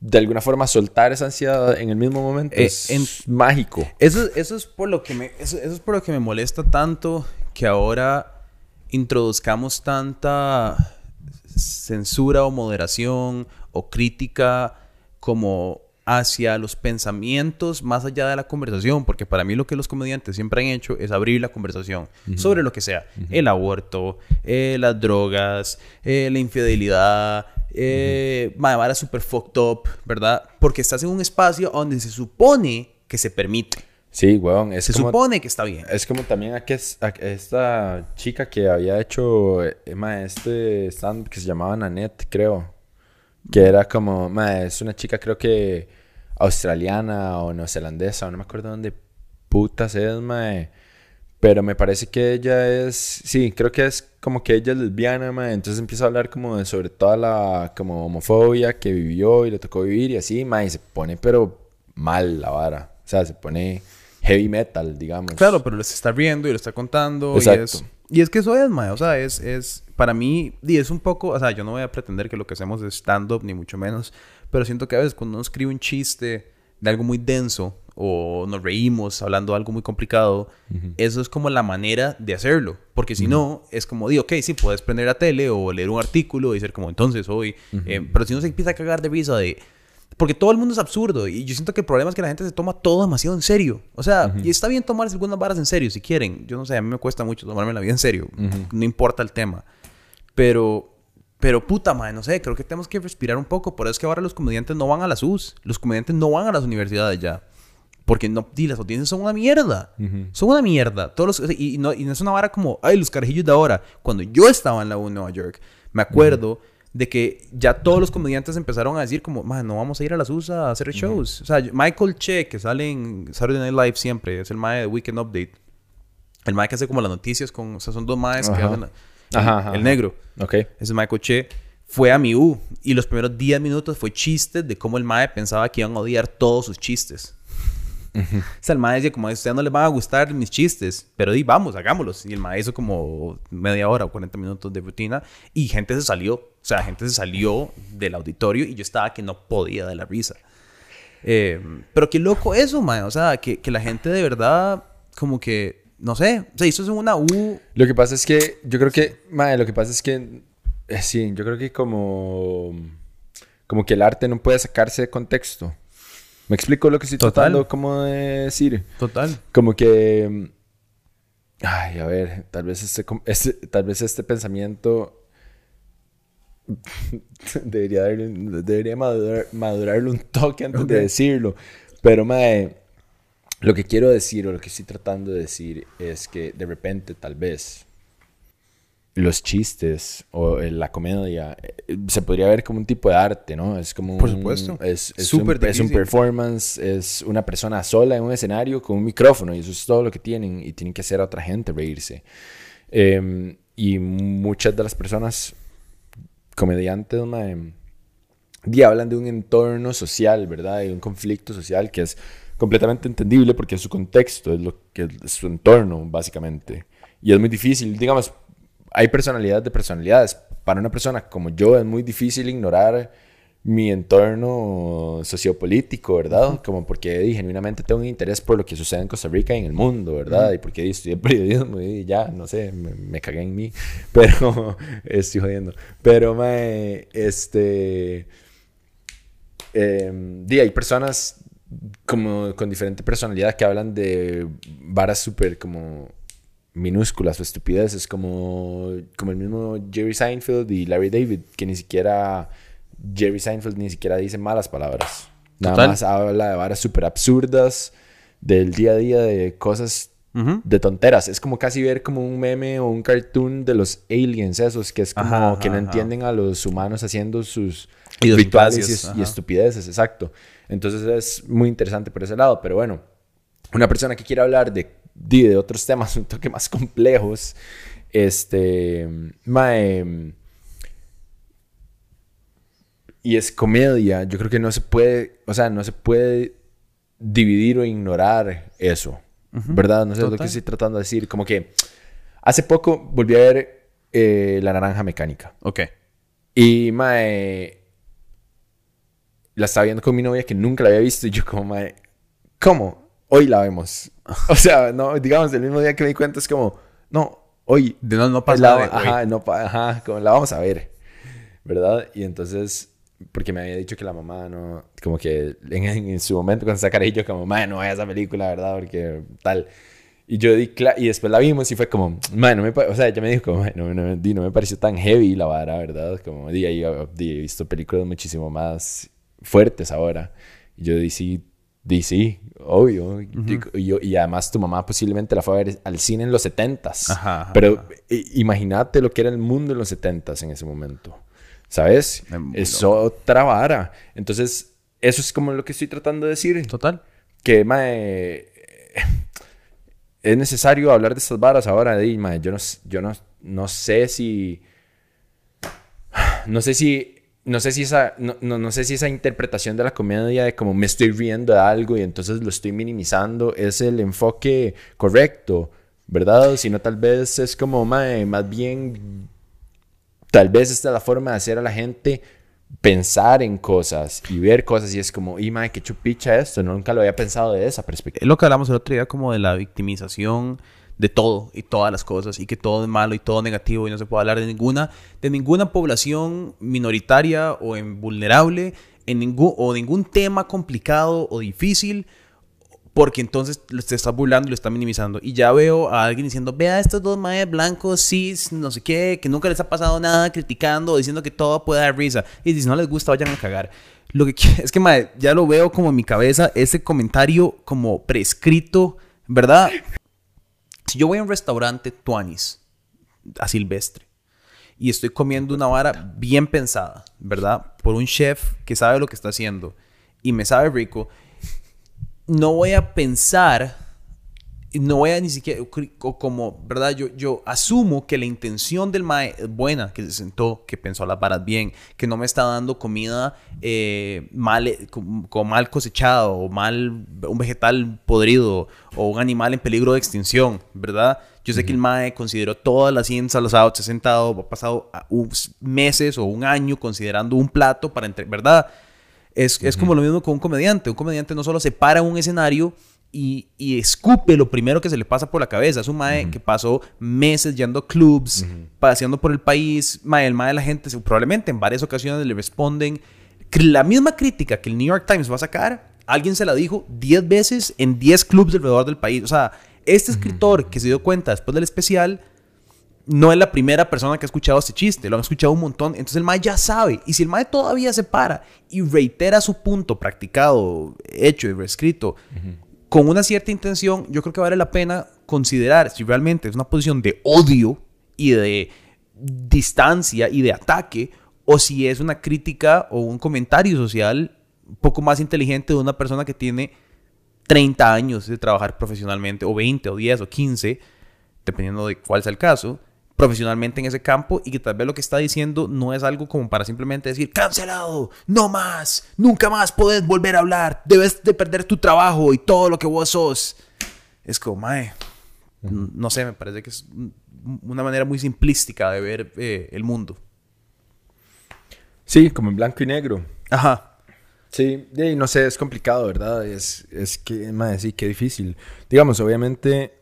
de alguna forma soltar esa ansiedad en el mismo momento. Eh, es en- mágico. Eso, eso es por lo que me, eso, eso es por lo que me molesta tanto que ahora introduzcamos tanta censura o moderación o crítica como hacia los pensamientos más allá de la conversación, porque para mí lo que los comediantes siempre han hecho es abrir la conversación sobre lo que sea, el aborto, eh, las drogas, eh, la infidelidad, eh, mae, varas super fucked up, ¿verdad? Porque estás en un espacio donde se supone que se permite, Sí, weón. Es se como, supone que está bien. es como también a- esta chica que había hecho eh, ma, este stand que se llamaba Nanette, creo. Que era como, ma, es una chica creo que australiana o neozelandesa, o no me acuerdo dónde putas es, ma. Pero me parece que ella es, sí, creo que es como que ella es lesbiana, ma. Entonces empieza a hablar como de sobre toda la como homofobia que vivió y le tocó vivir y así, ma. Y se pone pero mal la vara. O sea, se pone heavy metal, digamos. Claro, pero les está riendo y lo está contando. Y Exacto. es, y es que eso es, mae. O sea, es, es para mí, y es un poco, o sea, yo no voy a pretender que lo que hacemos es stand-up, ni mucho menos. Pero siento que a veces cuando uno escribe un chiste de algo muy denso o nos reímos hablando de algo muy complicado, eso es como la manera de hacerlo. Porque si no, es como, digo, ok, sí, puedes prender la tele o leer un artículo y ser como, entonces hoy. eh, pero si uno se empieza a cagar de risa de. Porque todo el mundo es absurdo y yo siento que el problema es que la gente se toma todo demasiado en serio. O sea, y está bien tomarse algunas varas en serio si quieren. Yo no sé, a mí me cuesta mucho tomarme la vida en serio. No importa el tema. Pero, pero puta madre, no sé, creo que tenemos que respirar un poco. Por eso es que ahora los comediantes no van a las US. Los comediantes no van a las universidades ya. Porque no, di, las audiencias son una mierda. Son una mierda. Todos los- y, y no, y no es una vara como, ay, los carajillos de ahora. Cuando yo estaba en la U en Nueva York, me acuerdo de que ya todos los comediantes empezaron a decir como, no vamos a ir a las USA a hacer shows. O sea, yo- Michael Che, que sale en Saturday Night Live siempre, es el mae de Weekend Update. El mae que hace como las noticias con, o sea, son dos maes que hacen... la- Ajá, ajá, el negro. Ok. Ese Michael Che fue a mi U y los primeros 10 minutos fue chistes de cómo el mae pensaba que iban a odiar todos sus chistes. O sea, el mae decía como a ustedes no les van a gustar mis chistes, pero di, vamos, hagámoslos. Y el mae hizo como media hora o 40 minutos de rutina y gente se salió. O sea, gente se salió del auditorio y yo estaba que no podía de la risa. Eh, pero qué loco eso, mae. O sea, que, que la gente de verdad como que, no sé, se hizo en una U Lo que pasa es que yo creo que, madre, lo que pasa es que, eh, sí, yo creo que como, como que el arte no puede sacarse de contexto. ¿Me explico lo que estoy Total. tratando como de decir? Total. Como que... mm, Ay, a ver, tal vez este, este- tal vez este pensamiento debería, debería madurar, madurarle un toque antes de decirlo. Pero, mae, lo que quiero decir o lo que estoy tratando de decir es que de repente, tal vez, los chistes o eh, la comedia eh, se podría ver como un tipo de arte, ¿no? Es como Por un- supuesto. es, es, Súper un, es un performance, es una persona sola en un escenario con un micrófono y eso es todo lo que tienen y tienen que hacer a otra gente reírse. Eh, y muchas de las personas comediantes, mae, di, hablan de un entorno social, ¿verdad? De un conflicto social que es completamente entendible porque es su contexto, es lo que es su entorno, básicamente. Y es muy difícil, digamos, hay personalidades de personalidades. Para una persona como yo es muy difícil ignorar mi entorno sociopolítico, ¿verdad? Como porque genuinamente tengo un interés por lo que sucede en Costa Rica y en el mundo, ¿verdad? Y porque di, estudié periodismo y ya, no sé, me, me cagué en mí. Pero, estoy jodiendo. Pero, mae, este... Eh, hay personas como con diferente personalidad que hablan de varas súper como minúsculas o estupideces como, como el mismo Jerry Seinfeld y Larry David que ni siquiera Jerry Seinfeld ni siquiera dice malas palabras nada Total. más habla de varas súper absurdas del día a día de cosas de tonteras. Es como casi ver como un meme o un cartoon de los aliens esos, que es como Ajá, que no ajá, entienden a los humanos haciendo sus Idiosincrasias, rituales y, y estupideces, exacto. Entonces es muy interesante por ese lado, pero bueno, una persona que quiera hablar de, de, de otros temas un toque más complejos, este, mae, y es comedia, yo creo que no se puede, o sea, no se puede dividir o ignorar eso, ¿verdad? No sé es lo que Total. estoy tratando de decir, como que hace poco volví a ver eh, La Naranja Mecánica. Ok. Y, mae, la estaba viendo con mi novia que nunca la había visto. Y yo, como, mae, ¿cómo? Hoy la vemos. O sea, no, digamos, el mismo día que me di cuenta es como, no, hoy. De no, no pasa la, nada ajá, no, ajá, como la vamos a ver. ¿Verdad? Y entonces, porque me había dicho que la mamá no, como que en, en su momento cuando sacara yo, como, mae, no vaya esa película, ¿verdad? Porque tal. Y yo di, y después la vimos y fue como, no me, pa-", o sea, ella me dijo como, "Mae, no, no, di, no me pareció tan heavy la vara, ¿verdad? Como, di, ahí, ah, di, he visto películas muchísimo más fuertes ahora. Y yo di, sí, sí, obvio. y, y yo- y además tu mamá posiblemente la fue a ver al cine en los 70s. Ajá, ajá, Pero imagínate lo que era el mundo en los 70s en ese momento. ¿Sabes? Muero. Es otra vara. Entonces, eso es como lo que estoy tratando de decir. Total. Que, mae, es necesario hablar de estas varas ahora. di, mae, yo no, yo no, no sé si... No sé si... No sé si esa, no, no, no sé si esa interpretación de la comedia de como me estoy riendo de algo y entonces lo estoy minimizando es el enfoque correcto, ¿verdad? Sino tal vez es como, mae, más bien tal vez esta es la forma de hacer a la gente pensar en cosas y ver cosas y es como, y madre, qué chupicha esto, nunca lo había pensado de esa perspectiva. Es lo que hablamos el otro día como de la victimización de todo y todas las cosas y que todo es malo y todo negativo y no se puede hablar de ninguna de ninguna población minoritaria o en vulnerable en ningún o ningún tema complicado o difícil porque entonces te estás burlando y lo estás minimizando. Y ya veo a alguien diciendo, vea estos dos maes blancos, cis, no sé qué, que nunca les ha pasado nada, criticando, diciendo que todo puede dar risa. Y si no les gusta, vayan a cagar. Lo que es que, mae, ya lo veo como en mi cabeza, ese comentario como prescrito, ¿verdad? Si yo voy a un restaurante Tuanis, a Silvestre, y estoy comiendo una vara bien pensada, ¿verdad? Por un chef que sabe lo que está haciendo y me sabe rico, no voy a pensar, no voy a ni siquiera, o como, ¿verdad? Yo, yo asumo que la intención del mae es buena, que se sentó, que pensó las varas bien, que no me está dando comida eh, mal, eh, como mal cosechada o mal, un vegetal podrido o un animal en peligro de extinción, ¿verdad? Yo sé que el mae consideró todas las ciencias, los ha se ha sentado, ha pasado a- unos meses o un año considerando un plato para entre, ¿verdad? Es, es como lo mismo con un comediante. Un comediante no solo se para en un escenario y, y escupe lo primero que se le pasa por la cabeza. Es un mae que pasó meses yendo a clubs, paseando por el país. Mae, el mae de la gente probablemente en varias ocasiones le responden la misma crítica que el New York Times va a sacar. alguien se la dijo 10 veces en 10 clubs alrededor del país. O sea, este escritor que se dio cuenta después del especial no es la primera persona que ha escuchado este chiste, lo han escuchado un montón. Entonces el mae ya sabe. Y si el mae todavía se para y reitera su punto practicado, hecho y reescrito, con una cierta intención, yo creo que vale la pena considerar si realmente es una posición de odio y de distancia y de ataque, o si es una crítica o un comentario social un poco más inteligente de una persona que tiene 30 años de trabajar profesionalmente, o 20, o 10, o 15, dependiendo de cuál sea el caso, profesionalmente en ese campo y que tal vez lo que está diciendo no es algo como para simplemente decir, cancelado, no más, nunca más puedes volver a hablar, debes de perder tu trabajo y todo lo que vos sos. Es como, mae, no sé, me parece que es una manera muy simplística de ver eh, el mundo. Sí, como en blanco y negro. Ajá. Sí, y no sé, es complicado, ¿verdad? Es, es que, madre, sí, qué difícil. Digamos, obviamente,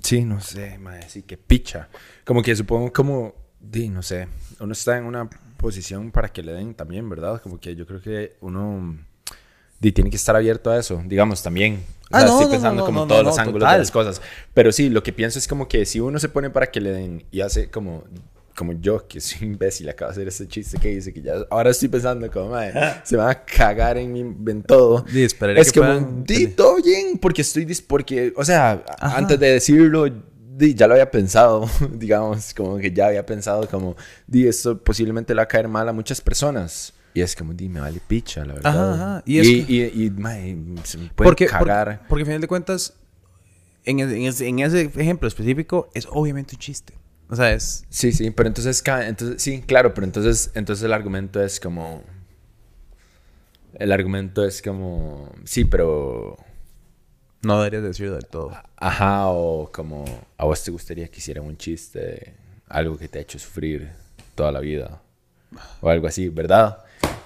sí, no sé, madre, sí, qué picha. Como que supongo como, di, no sé, uno está en una posición para que le den también, ¿verdad? Como que yo creo que uno di, tiene que estar abierto a eso, digamos, también. O Ah, sea, no, estoy no, pensando no, como no, todos no, los no, ángulos total. de las cosas. Pero sí, lo que pienso es como que si uno se pone para que le den y hace como como yo, que soy imbécil, acabo de hacer ese chiste que dice que ya ahora estoy pensando como, madre, se van a cagar en, mi, en todo. Sí, es que como, puedan- di, todo bien, porque estoy, dis porque, o sea, Ajá. antes de decirlo, ya lo había pensado, digamos, como que ya había pensado como, di, esto posiblemente le va a caer mal a muchas personas. Y es como, di, me vale picha, la verdad. Ajá, ajá. Y Y, y, que- y, mae, se me puede Porque, cagar. porque, porque al final de cuentas, en, en en ese ejemplo específico, es obviamente un chiste. O sea, es... Sí, sí, pero entonces, entonces sí, claro, pero entonces, entonces el argumento es como, el argumento es como, sí, pero, No deberías decirlo del todo. ajá, o como, a vos te gustaría que hicieran un chiste, algo que te ha hecho sufrir toda la vida, o algo así, ¿verdad?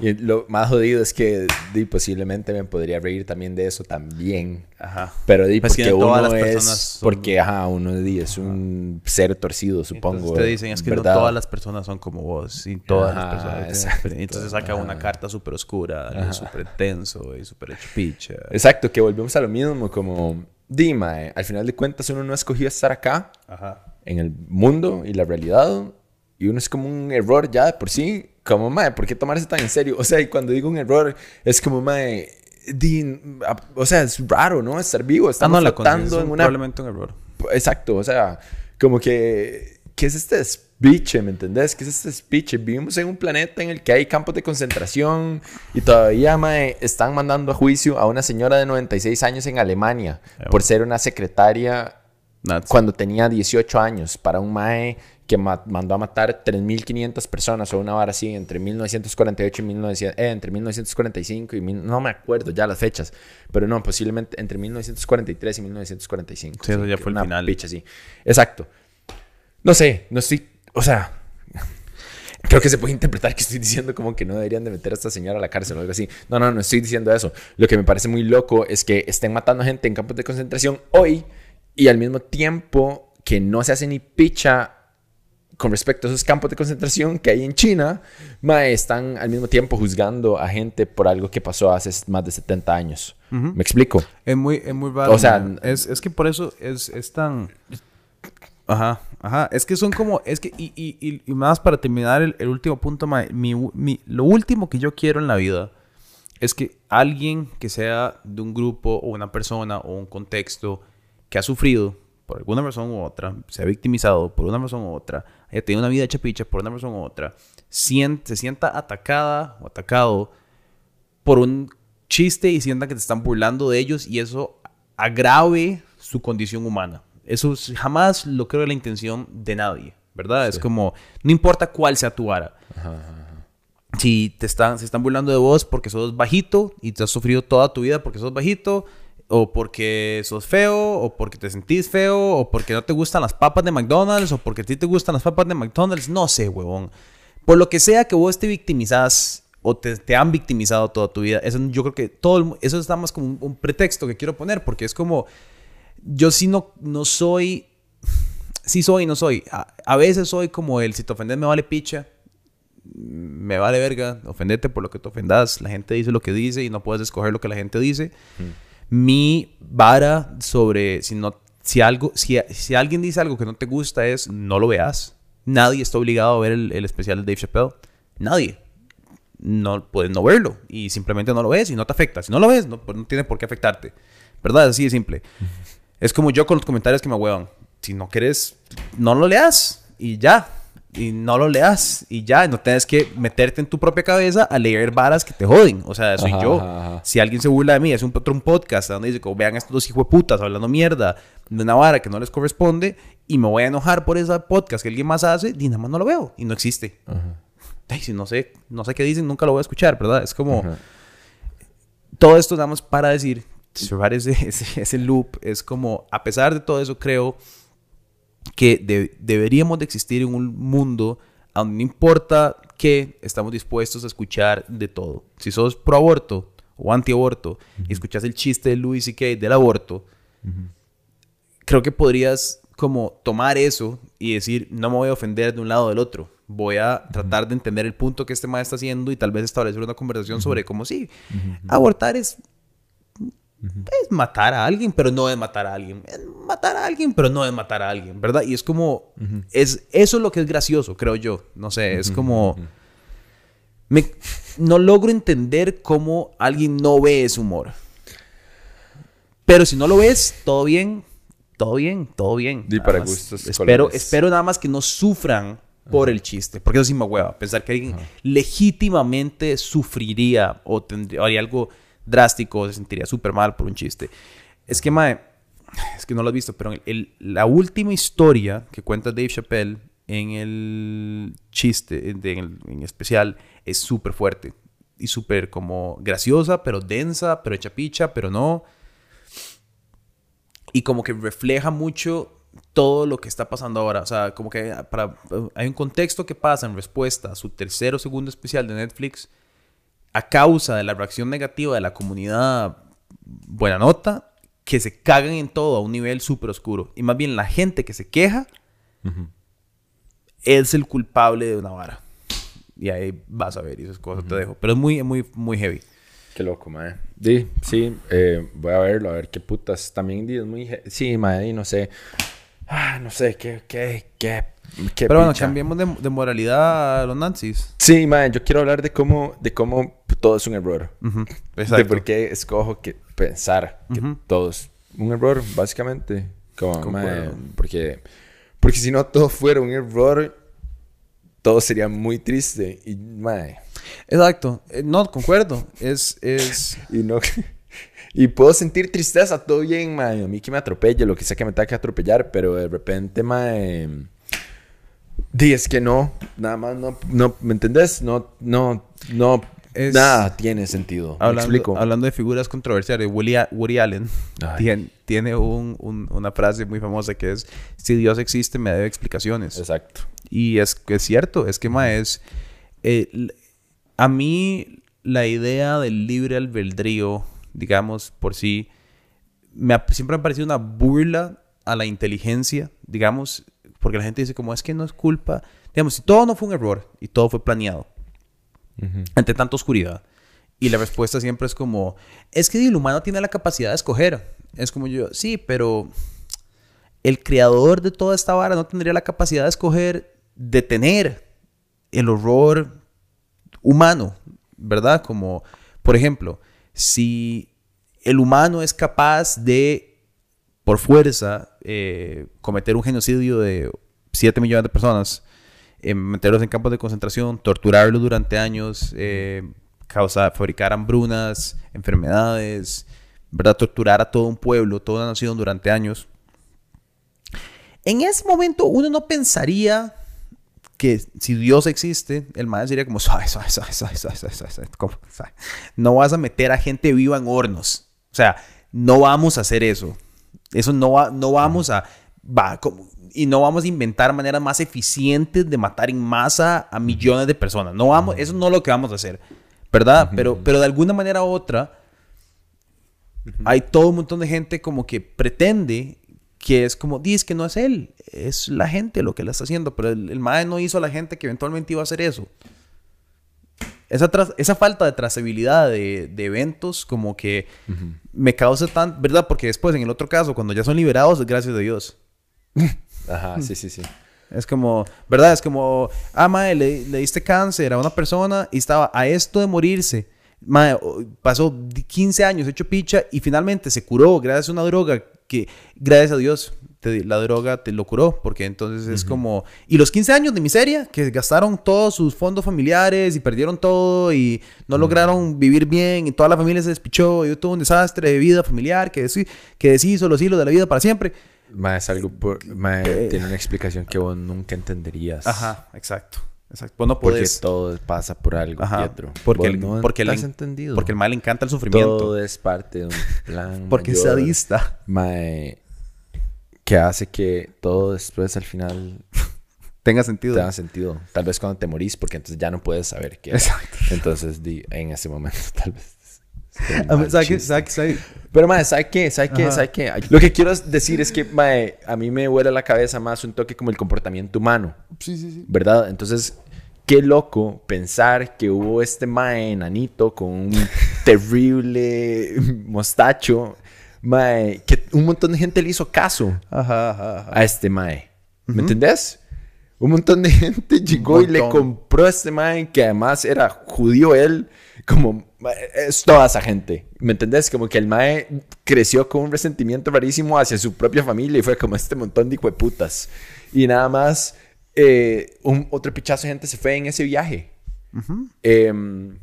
Y lo más jodido es que di, posiblemente me podría reír también de eso también. Ajá. Pero di, Pues que porque todas uno las es, personas son- porque ajá, uno di, es un ser torcido, supongo. Entonces te dicen, es que ¿verdad? no todas las personas son como vos. Y todas las Ajá, personas tienen exacto. Entonces saca una carta súper oscura, súper tenso y súper hecho picha. Exacto, que volvemos a lo mismo, como, Dima, al final de cuentas uno no escogió estar acá, Ajá. en el mundo y la realidad, y uno es como un error ya de por sí, como, mae, ¿por qué tomarse tan en serio? O sea, y cuando digo un error, es como, mae, o sea, es raro, ¿no? Estar vivo, Ah, estamos no, en un- una... probablemente un error. Exacto, o sea, como que, ¿qué es este speech, me entendés? ¿Qué es este speech? Vivimos en un planeta en el que hay campos de concentración y todavía, mae, están mandando a juicio a una señora de 96 años en Alemania por ser una secretaria cuando tenía 18 años para un mae que ma- mandó a matar 3.500 personas o una vara así entre 1948 y 1900, eh, entre 1945 y mil- no me acuerdo ya las fechas, pero no, posiblemente entre 1943 y 1945. Sí, eso ya fue el una final. picha así. Exacto. No sé, no estoy, o sea, creo que se puede interpretar que estoy diciendo como que no deberían de meter a esta señora a la cárcel o algo así. No, no, no estoy diciendo eso. Lo que me parece muy loco es que estén matando gente en campos de concentración hoy y al mismo tiempo que no se hace ni picha con respecto a esos campos de concentración que hay en China, mae, están al mismo tiempo juzgando a gente por algo que pasó hace más de 70 años. ¿Me explico? Es muy, es muy raro. O sea, es, es que por eso es, es tan. Ajá, ajá. Es que son como. Es que. Y, y, y, y más para terminar el, el último punto, mae, mi, mi- lo último que yo quiero en la vida es que alguien que sea de un grupo o una persona o un contexto que ha sufrido por alguna razón u otra, se ha victimizado por una razón u otra, haya tenido una vida hecha picha por una razón u otra, se sienta atacada o atacado por un chiste y sientan que te están burlando de ellos y eso agrave su condición humana. Eso es- jamás lo creo la intención de nadie, ¿verdad? Es como, no importa cuál sea tu vara. Si te están, se están burlando de vos porque sos bajito y te has sufrido toda tu vida porque sos bajito, o porque sos feo, o porque te sentís feo, o porque no te gustan las papas de McDonald's, o porque a ti te gustan las papas de McDonald's, no sé, huevón. Por lo que sea que vos te victimizás o te, te han victimizado toda tu vida, eso yo creo que todo el eso está más como un, pretexto que quiero poner, porque es como, yo sí no, no soy, sí soy no soy. A, veces soy como el, si te ofendes me vale picha, me vale verga, ofendete por lo que te ofendas. La gente dice lo que dice y no puedes escoger lo que la gente dice. Mi vara sobre si no si algo si, si alguien dice algo que no te gusta es no lo veas. Nadie está obligado a ver el, el especial de Dave Chappelle. Nadie. No puedes no verlo y simplemente no lo ves y no te afecta. Si no lo ves, no, pues no tiene por qué afectarte. ¿Verdad? Así de simple. Es como yo con los comentarios que me huevan. Si no quieres, no lo leas y ya. Y no lo leas y ya. No tienes que meterte en tu propia cabeza a leer varas que te joden. O sea, soy Ajá, yo. ajá, ajá. Si alguien se burla de mí, es un, otro un podcast donde dice, como vean estos dos hijos de putas hablando mierda de una vara que no les corresponde y me voy a enojar por ese podcast que alguien más hace, y nada más no lo veo y no existe. Ay, si no sé, no sé qué dicen, nunca lo voy a escuchar, ¿verdad? Es como Ajá. todo esto nada más para decir, cerrar ese, ese, ese loop, es como, a pesar de todo eso, creo que de- deberíamos de existir en un mundo donde no importa que estamos dispuestos a escuchar de todo. Si sos pro aborto o anti aborto y escuchas el chiste de Louis C.K. del aborto, creo que podrías como tomar eso y decir, no me voy a ofender de un lado o del otro. Voy a tratar de entender el punto que este maestro está haciendo y tal vez establecer una conversación sobre cómo sí, abortar es, es matar a alguien, pero no es matar a alguien. Es matar a alguien, pero no es matar a alguien, ¿verdad? Y es como, es, eso es lo que es gracioso, creo yo. No sé, es como... me- no logro entender cómo alguien no ve ese humor. Pero si no lo ves, todo bien, todo bien, todo bien. Nada para gustos Espero, colores. espero nada más que no sufran por el chiste, porque eso sí me hueva. Pensar que alguien legítimamente sufriría o tendría, haría algo drástico, se sentiría súper mal por un chiste. Es que, mae, es que no lo has visto, pero la última historia que cuenta Dave Chappelle en el chiste, en, el, en especial, es súper fuerte y súper como graciosa, pero densa, pero hecha picha, pero no. Y como que refleja mucho todo lo que está pasando ahora. O sea, como que para, hay un contexto que pasa en respuesta a su tercer o segundo especial de Netflix a causa de la reacción negativa de la comunidad buena nota, que se cagan en todo a un nivel súper oscuro. Y más bien la gente que se queja es el culpable de una vara. Y ahí vas a ver y esas cosas te dejo. Pero es muy, muy, muy heavy. Qué loco, mae. Di, sí, eh, voy a verlo, a ver qué putas. También es muy... Sí, mae, no sé. Ah, no sé, qué, qué, qué, qué Pero bueno, picha. cambiemos de, de moralidad a los nazis. Sí, mae, yo quiero hablar de cómo, de cómo todo es un error. Ujú, De Exacto. por qué escojo que pensar que Ujú. todo es un error, básicamente. Como, mae, porque, porque si no todo fuera un error, todo sería muy triste. Y, mae, Exacto. Eh, no, concuerdo. Es, es... y no... Y puedo sentir tristeza, todo bien, mae. A mí que me atropelle, lo que sea que me tenga que atropellar, pero de repente, mae... Di, es que no, nada más no, no, ¿me entendés? No, no, no, Es- nada tiene sentido. ¿Me Hablando, explico? hablando de figuras controversiales, Woody, Allen tiene, tiene un- un- una frase muy famosa que es, si Dios existe, me debe explicaciones. Exacto. Y es, es cierto, es que ma, es... eh, a mí la idea del libre albedrío, digamos, por sí, me ha- siempre me ha parecido una burla a la inteligencia, digamos, porque la gente dice como es que no es culpa, digamos, si todo no fue un error y todo fue planeado, ante tanta oscuridad. Y la respuesta siempre es como, es que el humano tiene la capacidad de escoger. Es como yo, sí, pero el creador de toda esta vara no tendría la capacidad de escoger detener el horror humano, ¿verdad? Como, por ejemplo, si el humano es capaz de, por fuerza, eh, cometer un genocidio de 7 millones de personas, eh, meterlos en campos de concentración, torturarlos durante años, eh, causar, fabricar hambrunas, enfermedades, ¿verdad? Torturar a todo un pueblo, toda una nación durante años. En ese momento uno no pensaría que si Dios existe, el maestro sería como, suave, suave, suave, suave, suave. no vas a meter a gente viva en hornos. O sea, no vamos a hacer eso. Eso no, va, no vamos a... Va, y no vamos a inventar maneras más eficientes de matar en masa a millones de personas. No vamos, eso no es lo que vamos a hacer, ¿verdad? Pero, pero de alguna manera u otra, hay todo un montón de gente como que pretende que es como, dice que no es él, es la gente lo que la está haciendo, pero el, el MAE no hizo a la gente que eventualmente iba a hacer eso, esa, tras- esa falta de trazabilidad de, de eventos como que me causa tan, ¿verdad? Porque después en el otro caso, cuando ya son liberados, gracias a Dios. Ajá, sí, sí, sí. Es como, ¿verdad? Es como, ah, mae, le, le diste cáncer a una persona y estaba a esto de morirse. Mae, o- pasó 15 años hecho picha y finalmente se curó gracias a una droga que, gracias a Dios, te- la droga te lo curó. Porque entonces es como, y los 15 años de miseria que gastaron todos sus fondos familiares y perdieron todo y no lograron vivir bien y toda la familia se despichó y tuvo un desastre de vida familiar que, deshi- que deshizo los hilos de la vida para siempre. Ma, es algo por... ma, tiene una explicación que vos nunca entenderías. Ajá, exacto. Exacto. Vos no Porque podés- todo pasa por algo, Ajá, Pietro. Porque, el, no porque, has el, entendido. porque el mal le encanta el sufrimiento. Todo es parte de un plan porque es sadista. mae, que hace que todo después al final Tenga sentido. tenga sentido. Tal vez cuando te morís, porque entonces ya no puedes saber qué. era. Exacto. Entonces, di, en ese momento, tal vez. Pero, mae, ¿sabe qué? ¿Sabe qué? Ajá. ¿Sabe qué? Lo que quiero decir es que, mae, a mí me vuela la cabeza más un toque como el comportamiento humano. Sí, sí, sí. ¿verdad? Entonces, qué loco pensar que hubo este mae enanito con un terrible mostacho, mae, que un montón de gente le hizo caso Ajá, ajá, ajá. a este mae. ¿Me entendés? Un montón de gente llegó y le compró a este mae, que además era judío él, como es toda esa gente. ¿Me entendés? Como que el mae creció con un resentimiento rarísimo hacia su propia familia y fue como este montón de putas. Y nada más, eh, un, otro pichazo de gente se fue en ese viaje. Em,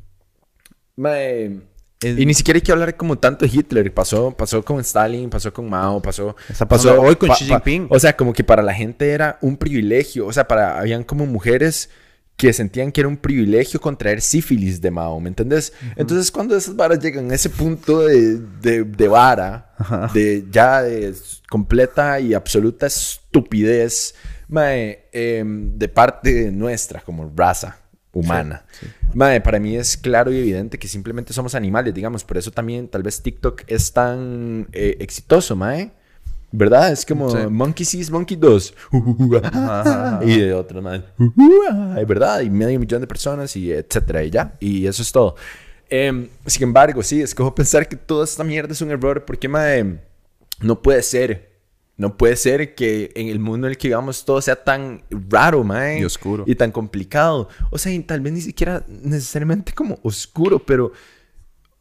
mae, El- y ni siquiera hay que hablar como tanto de Hitler. Pasó, pasó con Stalin, pasó con Mao, pasó. Pasando hoy con Xi Jinping. O sea, como que para la gente era un privilegio. O sea, para habían como mujeres que sentían que era un privilegio contraer sífilis de Mao, ¿me entendés? Entonces, cuando esas varas llegan a ese punto de, de, de vara, de ya de completa y absoluta estupidez, mae, em, de parte nuestra como raza humana. Mae, para mí es claro y evidente que simplemente somos animales, digamos. Por eso también tal vez TikTok es tan eh, exitoso, mae. ¿Verdad? Es como Sí. Monkey Sees Monkey 2. y de otros, mae. ¿Verdad? Y medio millón de personas y etcétera. Y ya. Y eso es todo. Em, sin embargo, sí, es como pensar que toda esta mierda es un error. Porque, mae, no puede ser. No puede ser que en el mundo en el que vivamos todo sea tan raro, mae. Y oscuro. Y tan complicado. O sea, y tal vez ni siquiera necesariamente como oscuro, pero...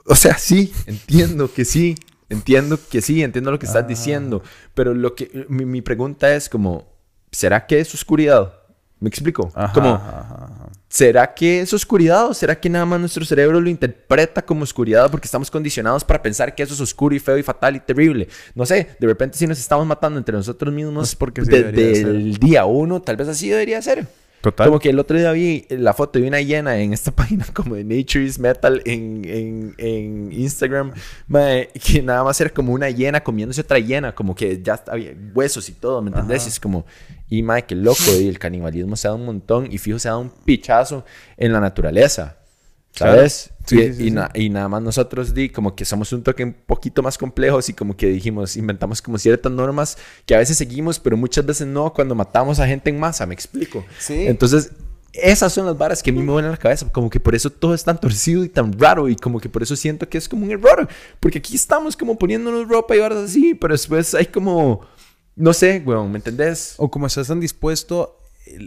O sea, sí, entiendo que sí. Entiendo que sí, entiendo lo que estás diciendo. Pero lo que... Mi, mi pregunta es como... ¿Será que es oscuridad? ¿Me explico? Ajá, como... ajá, ajá. ¿Será que es oscuridad o será que nada más nuestro cerebro lo interpreta como oscuridad porque estamos condicionados para pensar que eso es oscuro y feo y fatal y terrible? No sé, de repente si nos estamos matando entre nosotros mismos Es porque desde el día uno, tal vez así debería ser. Total. Como que el otro día vi la foto de una hiena en esta página como de Nature is Metal en, en, en Instagram, mae, que nada más era como una hiena comiéndose otra hiena, como que ya había huesos y todo, ¿me entendés? Y es como, y mae, qué loco, y el canibalismo se da un montón y fijo se da un pichazo en la naturaleza, ¿sabes? Claro. Sí, y, sí, sí, y na- y nada más nosotros di como que somos un toque un poquito más complejos y como que dijimos, inventamos como ciertas normas que a veces seguimos, pero muchas veces no cuando matamos a gente en masa, ¿me explico? Sí. Entonces, esas son las varas que a mí me vuelan la cabeza, como que por eso todo es tan torcido y tan raro y como que por eso siento que es como un error, porque aquí estamos como poniéndonos ropa y varas así, pero después hay como, no sé, weón, ¿me entendés? O como estás tan dispuesto,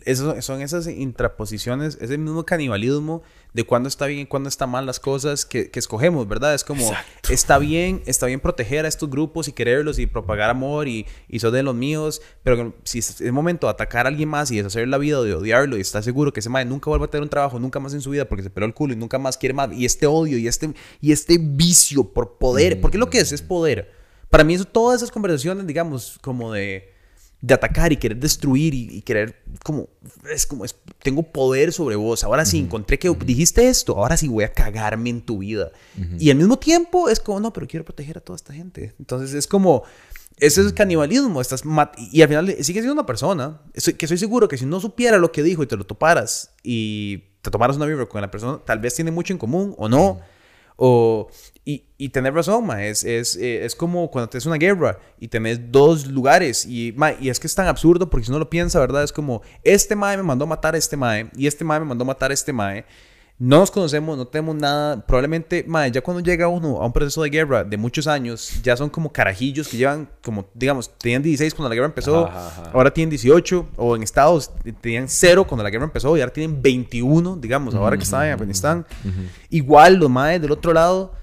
eso, son esas intraposiciones, ese mismo canibalismo de cuándo está bien y cuándo está mal las cosas que, que escogemos, ¿verdad? Es como, está bien, está bien proteger a estos grupos y quererlos y propagar amor y, y son de los míos, pero si es el momento de atacar a alguien más y deshacer la vida, de odiarlo y estar seguro que ese madre nunca vuelva a tener un trabajo, nunca más en su vida porque se peló el culo y nunca más quiere más, y este odio y este, y este vicio por poder, porque lo que es es poder. Para mí eso, todas esas conversaciones, digamos, como de de atacar y querer destruir y, y querer como es como es- tengo poder sobre vos. Ahora sí encontré que dijiste esto ahora sí voy a cagarme en tu vida. Y al mismo tiempo es como no pero quiero proteger a toda esta gente. Entonces es como ese es canibalismo estás y al final sigue siendo una persona. Estoy- que estoy seguro que si no supiera lo que dijo y te lo toparas y te tomaras una vibra con la persona tal vez tiene mucho en común o no o, y, y tener razón, ma, es, es, eh, es como cuando tienes una guerra y tenés dos lugares y, ma, y es que es tan absurdo porque si uno lo piensa, ¿verdad? Es como, este mae me mandó matar a este mae y este mae me mandó matar a este mae. No nos conocemos, no tenemos nada. Probablemente, madre, ya cuando llega uno a un proceso de guerra de muchos años, ya son como carajillos que llevan, como, digamos, tenían 16 cuando la guerra empezó, Ajá, ajá. ahora tienen 18, o en Estados tenían 0 cuando la guerra empezó, y ahora tienen 21, digamos, ahora que están en Afganistán. Igual, los madres del otro lado,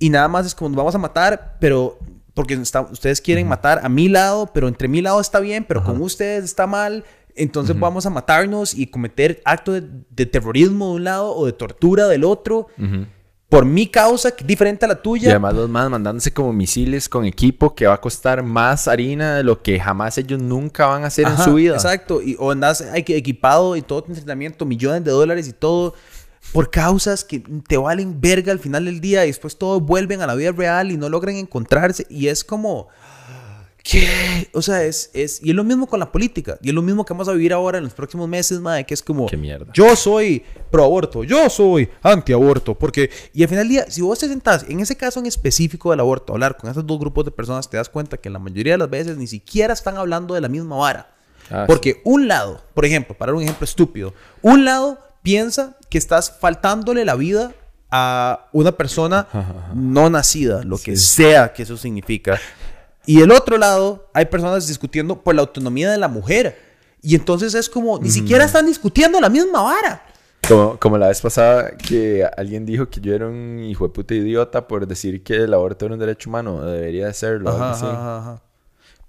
y nada más es como nos vamos a matar, pero porque está- ustedes quieren matar a mi lado, pero entre mi lado está bien, pero con ustedes está mal. Entonces vamos a matarnos y cometer actos de, de terrorismo de un lado o de tortura del otro por mi causa, diferente a la Y tuya. además los más mandándose como misiles con equipo que va a costar más harina de lo que jamás ellos nunca van a hacer Ajá, en su vida. Exacto. Y, o andas equi- equipado y todo tu entrenamiento, millones de dólares y todo, por causas que te valen verga al final del día y después todos vuelven a la vida real y no logran encontrarse. Y es como. ¿Qué? O sea, es, es. Y es lo mismo con la política. Y es lo mismo que vamos a vivir ahora en los próximos meses, madre, que es como. Qué mierda. Yo soy pro aborto, yo soy anti aborto, porque. Y al final del día, si vos te sentás en ese caso en específico del aborto, a hablar con esos dos grupos de personas, te das cuenta que la mayoría de las veces ni siquiera están hablando de la misma vara. Ah, Porque un lado, por ejemplo, para un ejemplo estúpido, un lado piensa que estás faltándole la vida a una persona no nacida, lo que sea que eso significa. Y el otro lado, hay personas discutiendo por la autonomía de la mujer. Y entonces es como, ni siquiera están discutiendo la misma vara. Como, como la vez pasada que alguien dijo que yo era un hijo de puta idiota por decir que el aborto era un derecho humano. Debería de serlo. Ajá, ajá, ajá.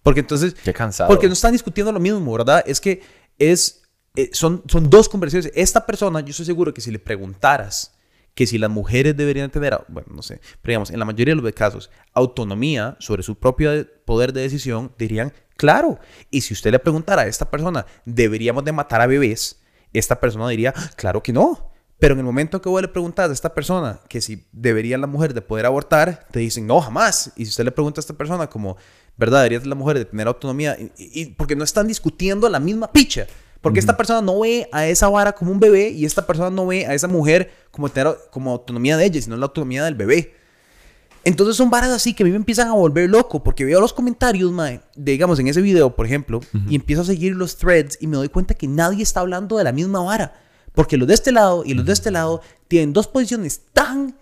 Porque entonces... Qué cansado. Porque no están discutiendo lo mismo, ¿verdad? Es que es, eh, son, son dos conversaciones. Esta persona, yo estoy seguro que si le preguntaras que si las mujeres deberían tener, bueno, no sé, pero digamos, en la mayoría de los casos, autonomía sobre su propio de- poder de decisión, dirían, claro. Y si usted le preguntara a esta persona, ¿deberíamos de matar a bebés? Esta persona diría, claro que no. Pero en el momento que vos le preguntas a esta persona que si debería la mujer de poder abortar, te dicen, no, jamás. Y si usted le pregunta a esta persona como, ¿verdad? ¿Debería la mujer de tener autonomía? Y porque no están discutiendo la misma picha. Porque esta persona no ve a esa vara como un bebé y esta persona no ve a esa mujer como, tener, como autonomía de ella, sino la autonomía del bebé. Entonces son varas así que a mí me empiezan a volver loco porque veo los comentarios, mae, de, digamos, en ese video, por ejemplo, y empiezo a seguir los threads y me doy cuenta que nadie está hablando de la misma vara. Porque los de este lado y los de este lado tienen dos posiciones tan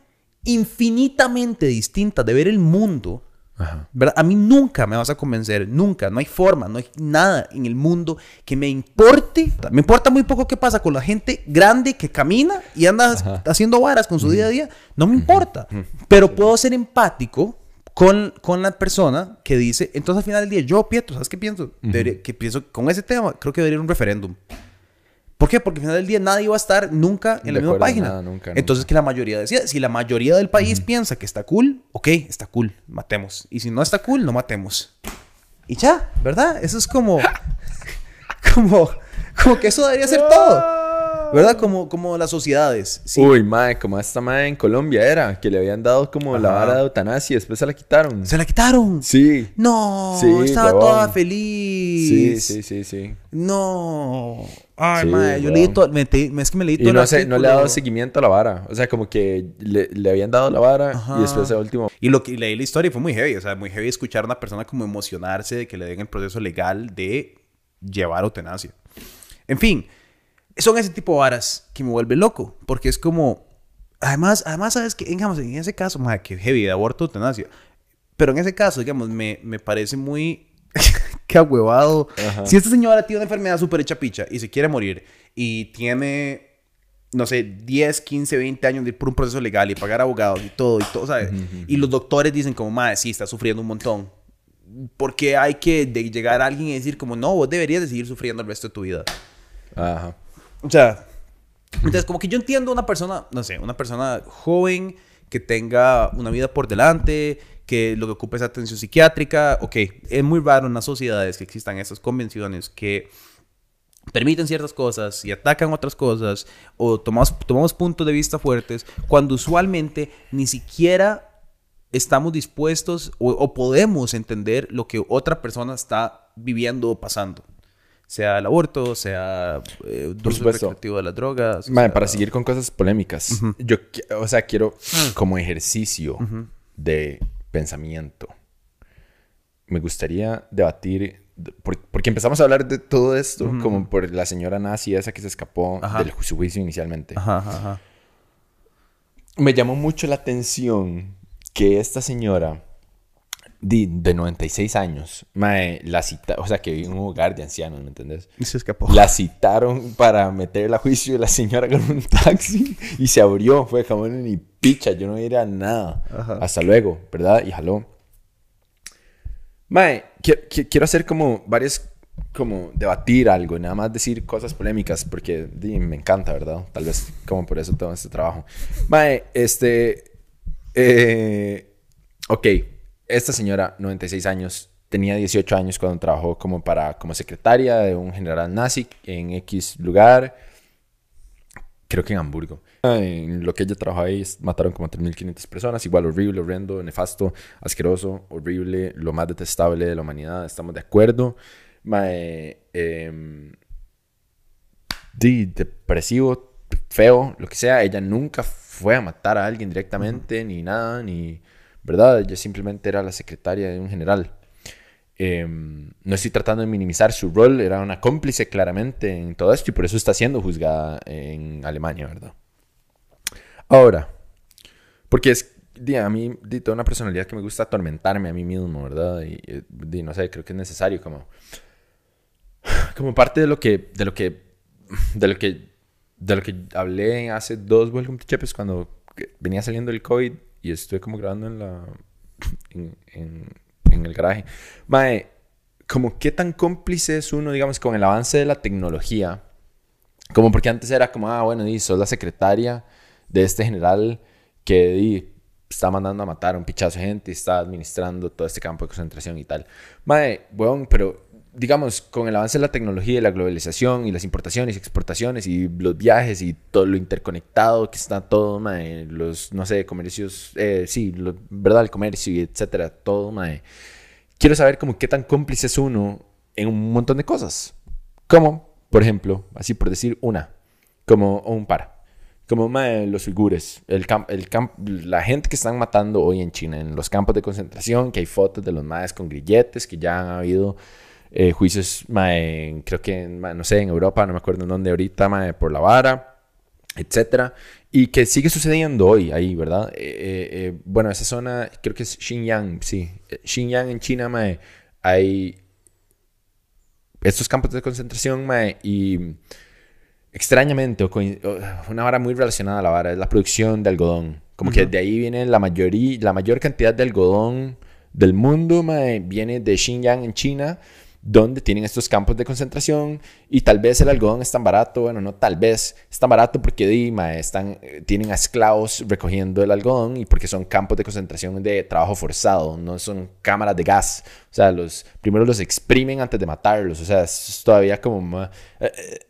infinitamente distintas de ver el mundo. Ajá. A mí nunca me vas a convencer, nunca, no hay forma, no hay nada en el mundo que me importe. Me importa muy poco qué pasa con la gente grande que camina y anda Ajá. haciendo varas con su día a día, no me importa. Pero puedo ser empático con, con la persona que dice, entonces al final del día, yo, Pietro, ¿sabes qué pienso? Debería- que pienso con ese tema, creo que debería ir un referéndum. ¿Por qué? Porque al final del día nadie va a estar nunca en la misma página. nada, nunca, Entonces nunca. que la mayoría decía, si la mayoría del país piensa que está cool, ok, está cool, matemos. Y si no está cool, no matemos. Y ya, ¿verdad? Eso es como, como, como que eso debería ser todo. ¿Verdad? Como, como las sociedades. Sí. Uy, mae, como esta mae en Colombia era, que le habían dado como la vara de eutanasia y después se la quitaron. Se la quitaron. Sí. No, Sí, estaba huevón. toda Sí, feliz. sí, sí, sí. No. Ay, Sí, madre, yo leí todo, me te- es que me leí todo Y no, sé, no le ha dado seguimiento a la vara. O sea, como que le, le habían dado la vara Ajá. y después el último. Y lo que y leí la historia y fue muy heavy. O sea, muy heavy escuchar a una persona como emocionarse de que le den el proceso legal de llevar eutanasia. En fin, son ese tipo de varas que me vuelve loco. Porque es como. Además, además sabes que, digamos, en ese caso, madre, que heavy de aborto, eutanasia. Pero en ese caso, digamos, me, me parece muy. que ahuevado. Ajá. Si esta señora tiene una enfermedad súper hecha picha y se quiere morir y tiene no sé, 10, 15, 20 años de ir por un proceso legal y pagar abogados y todo, y todo, ¿sabes? Y los doctores dicen como, madre, sí, está sufriendo un montón. Porque hay que de- llegar a alguien y decir como, no, vos deberías de seguir sufriendo el resto de tu vida. Ajá. O sea, entonces como que yo entiendo una persona, no sé, una persona joven que tenga una vida por delante, que lo que ocupe es atención psiquiátrica, ok, es muy raro en las sociedades que existan esas convenciones que permiten ciertas cosas y atacan otras cosas o tomamos, tomamos puntos de vista fuertes cuando usualmente ni siquiera estamos dispuestos o, o podemos entender lo que otra persona está viviendo o pasando. Sea el aborto, sea eh, supuesto. recreativo de las drogas. sea- para seguir con cosas polémicas. Yo, o sea, quiero como ejercicio de pensamiento. Me gustaría debatir, de- por- porque empezamos a hablar de todo esto, como por la señora nazi esa que se escapó Ajá. del su juicio inicialmente. Ajá. me llamó mucho la atención que esta señora de, de 96 años, mae, la cita, o sea, que vive en un hogar de ancianos, ¿me entendés? Y se escapó. La citaron para meterla a juicio y la señora con un taxi y se abrió. Fue jamón ni picha, yo no era nada. Ajá. Hasta luego, ¿verdad? Y jaló. Mae, qui- qui- quiero hacer como varias, como debatir algo, nada más decir cosas polémicas, porque di, me encanta, ¿verdad? Tal vez como por eso todo este trabajo. Mae, este, eh, ok, esta señora, 96 años, tenía 18 años cuando trabajó como, para, como secretaria de un general nazi en X lugar, creo que en Hamburgo. En lo que ella trabajó ahí mataron como 3.500 personas, igual horrible, horrendo, nefasto, asqueroso, horrible, lo más detestable de la humanidad, estamos de acuerdo. Mae, em, depresivo, feo, lo que sea, ella nunca fue a matar a alguien directamente, ni nada, ni, ¿verdad? Ella simplemente era la secretaria de un general. Em, no estoy tratando de minimizar su rol, era una cómplice claramente en todo esto y por eso está siendo juzgada en Alemania, ¿verdad? Ahora, porque es, di, a mí, di, toda una personalidad que me gusta atormentarme a mí mismo, ¿verdad? Y, eh, di, no sé, creo que es necesario como, como parte de lo que, de lo que, de lo que, de lo que hablé hace dos Chepes cuando venía saliendo el COVID y estuve como grabando en la, en, el garaje. Mae, como qué tan cómplice es uno, digamos, con el avance de la tecnología. Como porque antes era como, ah, bueno, di, sos la secretaria de este general que di, está mandando a matar a un pichazo de gente y está administrando todo este campo de concentración y tal. Mae, weón, pero digamos, con el avance de la tecnología y la globalización y las importaciones y exportaciones y los viajes y todo lo interconectado que está todo, mae, los, no sé, comercios, eh, sí, lo- verdad, el comercio y etcétera, todo, mae. Quiero saber como qué tan cómplice es uno en un montón de cosas. Como, por ejemplo, así por decir una, como un par. Como mae, los uigures, el camp, el camp, la gente que están matando hoy en China, en los campos de concentración, que hay fotos de los maes con grilletes, que ya han habido eh, juicios, mae, en- creo que, en, mae, no sé, en Europa, no me acuerdo en dónde ahorita, mae, por la vara, etcétera, y que sigue sucediendo hoy ahí, ¿verdad? Eh, eh, eh, bueno, esa zona, creo que es Xinjiang, sí, Eh, Xinjiang en China, mae, hay estos campos de concentración, mae, y extrañamente, o o una vara muy relacionada a la vara, es la producción de algodón. Como que de ahí viene la mayoría, la mayor cantidad de algodón del mundo, mae, viene de Xinjiang en China, donde tienen estos campos de concentración y tal vez el algodón es tan barato, bueno, no tal vez, es tan barato porque di, mae, están, eh, tienen a esclavos recogiendo el algodón y porque son campos de concentración de trabajo forzado, no son cámaras de gas. O sea, los, primero los exprimen antes de matarlos, o sea, es todavía como... ma-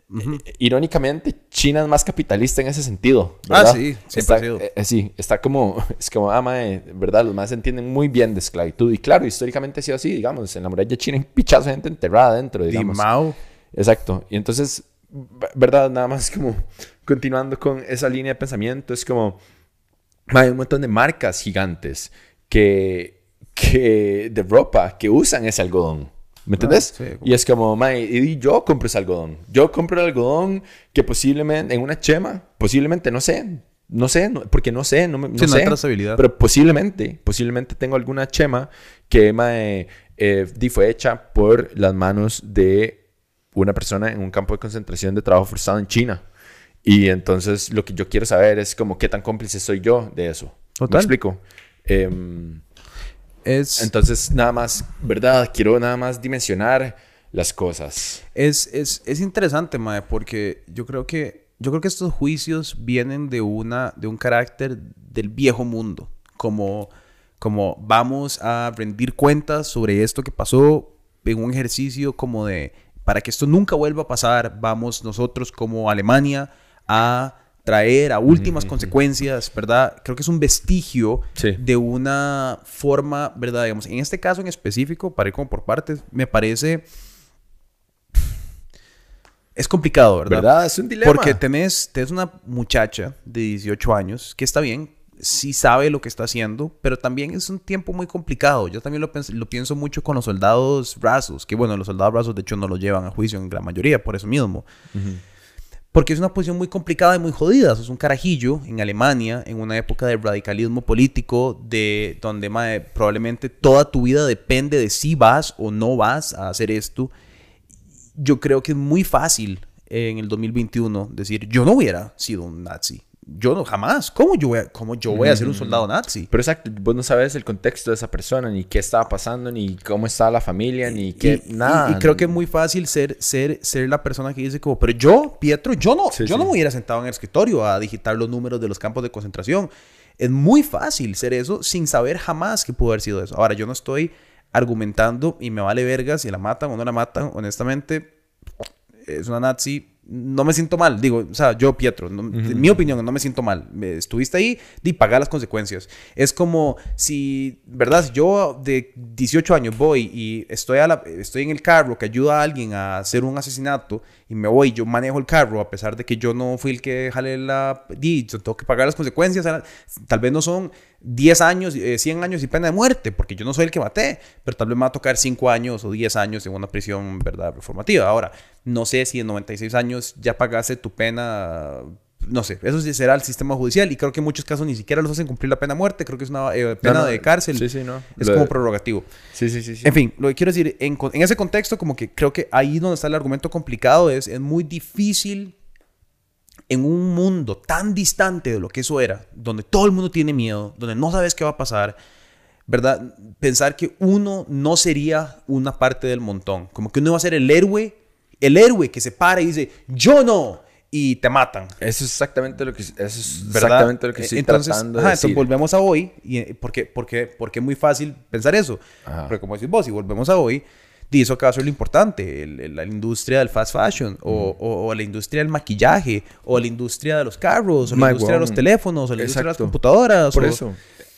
eh, Irónicamente, China es más capitalista en ese sentido. Ah, ¿verdad? sí, siempre Está, ha sido. eh, eh, sí, está como, es como, ah, mae, ¿verdad? Los más entienden muy bien de esclavitud. Y claro, históricamente ha sido así, digamos, en la muralla china hay pichazo de gente enterrada dentro, Di digamos. Mao. Exacto. Y entonces, ¿verdad? Nada más como continuando con esa línea de pensamiento, es como, mae, hay un montón de marcas gigantes que, que, de ropa que usan ese algodón. ¿Me entendés? sí. Y es como, mae, y yo compro ese algodón. Yo compro el algodón que posiblemente, en una chema, posiblemente, no sé, no sé, no- porque no sé, no, me- no Sí, no hay sé. trazabilidad. Pero posiblemente, posiblemente tengo alguna chema que mae, eh, di, fue hecha por las manos de una persona en un campo de concentración de trabajo forzado en China. Y entonces lo que yo quiero saber es como qué tan cómplice soy yo de eso. ¿Me Total. explico? Em, Es, entonces, nada más, ¿verdad? Quiero nada más dimensionar las cosas. es, es, es interesante, Mae, porque yo creo que yo creo que estos juicios vienen de una de un carácter del viejo mundo, como como vamos a rendir cuentas sobre esto que pasó en un ejercicio como de para que esto nunca vuelva a pasar, vamos nosotros como Alemania a traer a últimas consecuencias, ¿verdad? Creo que es un vestigio Sí. de una forma, ¿verdad? Digamos, en este caso en específico, para ir como por partes, me parece... Es complicado, ¿verdad? ¿Verdad? Es un dilema. Porque tenés, tenés una muchacha de 18 años que está bien, sí sabe lo que está haciendo, pero también es un tiempo muy complicado. Yo también lo, lo pienso mucho con los soldados rasos, que bueno, los soldados rasos de hecho no los llevan a juicio en gran mayoría, por eso mismo. Porque es una posición muy complicada y muy jodida. Sos un carajillo en Alemania, en una época de radicalismo político, de donde mae, probablemente toda tu vida depende de si vas o no vas a hacer esto. Yo creo que es muy fácil en el 2021 decir, yo no hubiera sido un nazi. Yo no, jamás. ¿Cómo yo voy a, cómo yo voy a ser un soldado nazi? Pero exacto, vos no sabes el contexto de esa persona, ni qué estaba pasando, ni cómo estaba la familia, ni qué, y, nada. Y, y creo que es muy fácil ser, ser, ser la persona que dice como, pero yo, Pietro, yo no, Sí, yo no me hubiera sentado en el escritorio a digitar los números de los campos de concentración. Es muy fácil ser eso sin saber jamás que pudo haber sido eso. Ahora, yo no estoy argumentando y me vale verga si la matan o no la matan. Honestamente, es una nazi. No me siento mal, digo, o sea, yo, Pietro, no- en mi opinión, no me siento mal. Estuviste ahí, di pagar las consecuencias. Es como si, ¿verdad? Si yo de 18 años voy y estoy, a la- estoy en el carro que ayuda a alguien a hacer un asesinato y me voy, yo manejo el carro a pesar de que yo no fui el que jale la... Di, yo tengo que pagar las consecuencias. Tal vez no son 10 años, eh, 100 años y pena de muerte, porque yo no soy el que maté, pero tal vez me va a tocar 5 años o 10 años en una prisión, ¿verdad? Reformativa. Ahora, no sé si en 96 años ya pagaste tu pena, no sé, eso sí será el sistema judicial y creo que en muchos casos ni siquiera los hacen cumplir la pena de muerte, creo que es una eh, pena No, no, de cárcel. Sí, sí, no. Es Lo como de- prerrogativo. Sí, sí, sí. sí. En fin, lo que quiero decir, en, con- en ese contexto, como que creo que ahí donde está el argumento complicado es, es muy difícil en un mundo tan distante de lo que eso era, donde todo el mundo tiene miedo, donde no sabes qué va a pasar, ¿verdad? Pensar que uno no sería una parte del montón, como que uno va a ser el héroe, el héroe que se para y dice, yo no, y te matan. Eso es exactamente lo que, eso es exactamente lo que estoy entonces, tratando de ajá, decir. entonces volvemos a hoy. Y, eh, porque, porque, porque es muy fácil pensar eso. Ajá. Pero como decís vos, si volvemos a hoy, acá es lo importante. el- el- la industria del fast fashion, o, o- o la industria del maquillaje, o la industria de los carros, o la My industria de los teléfonos, o la industria de las Exacto. computadoras. Por o- eso.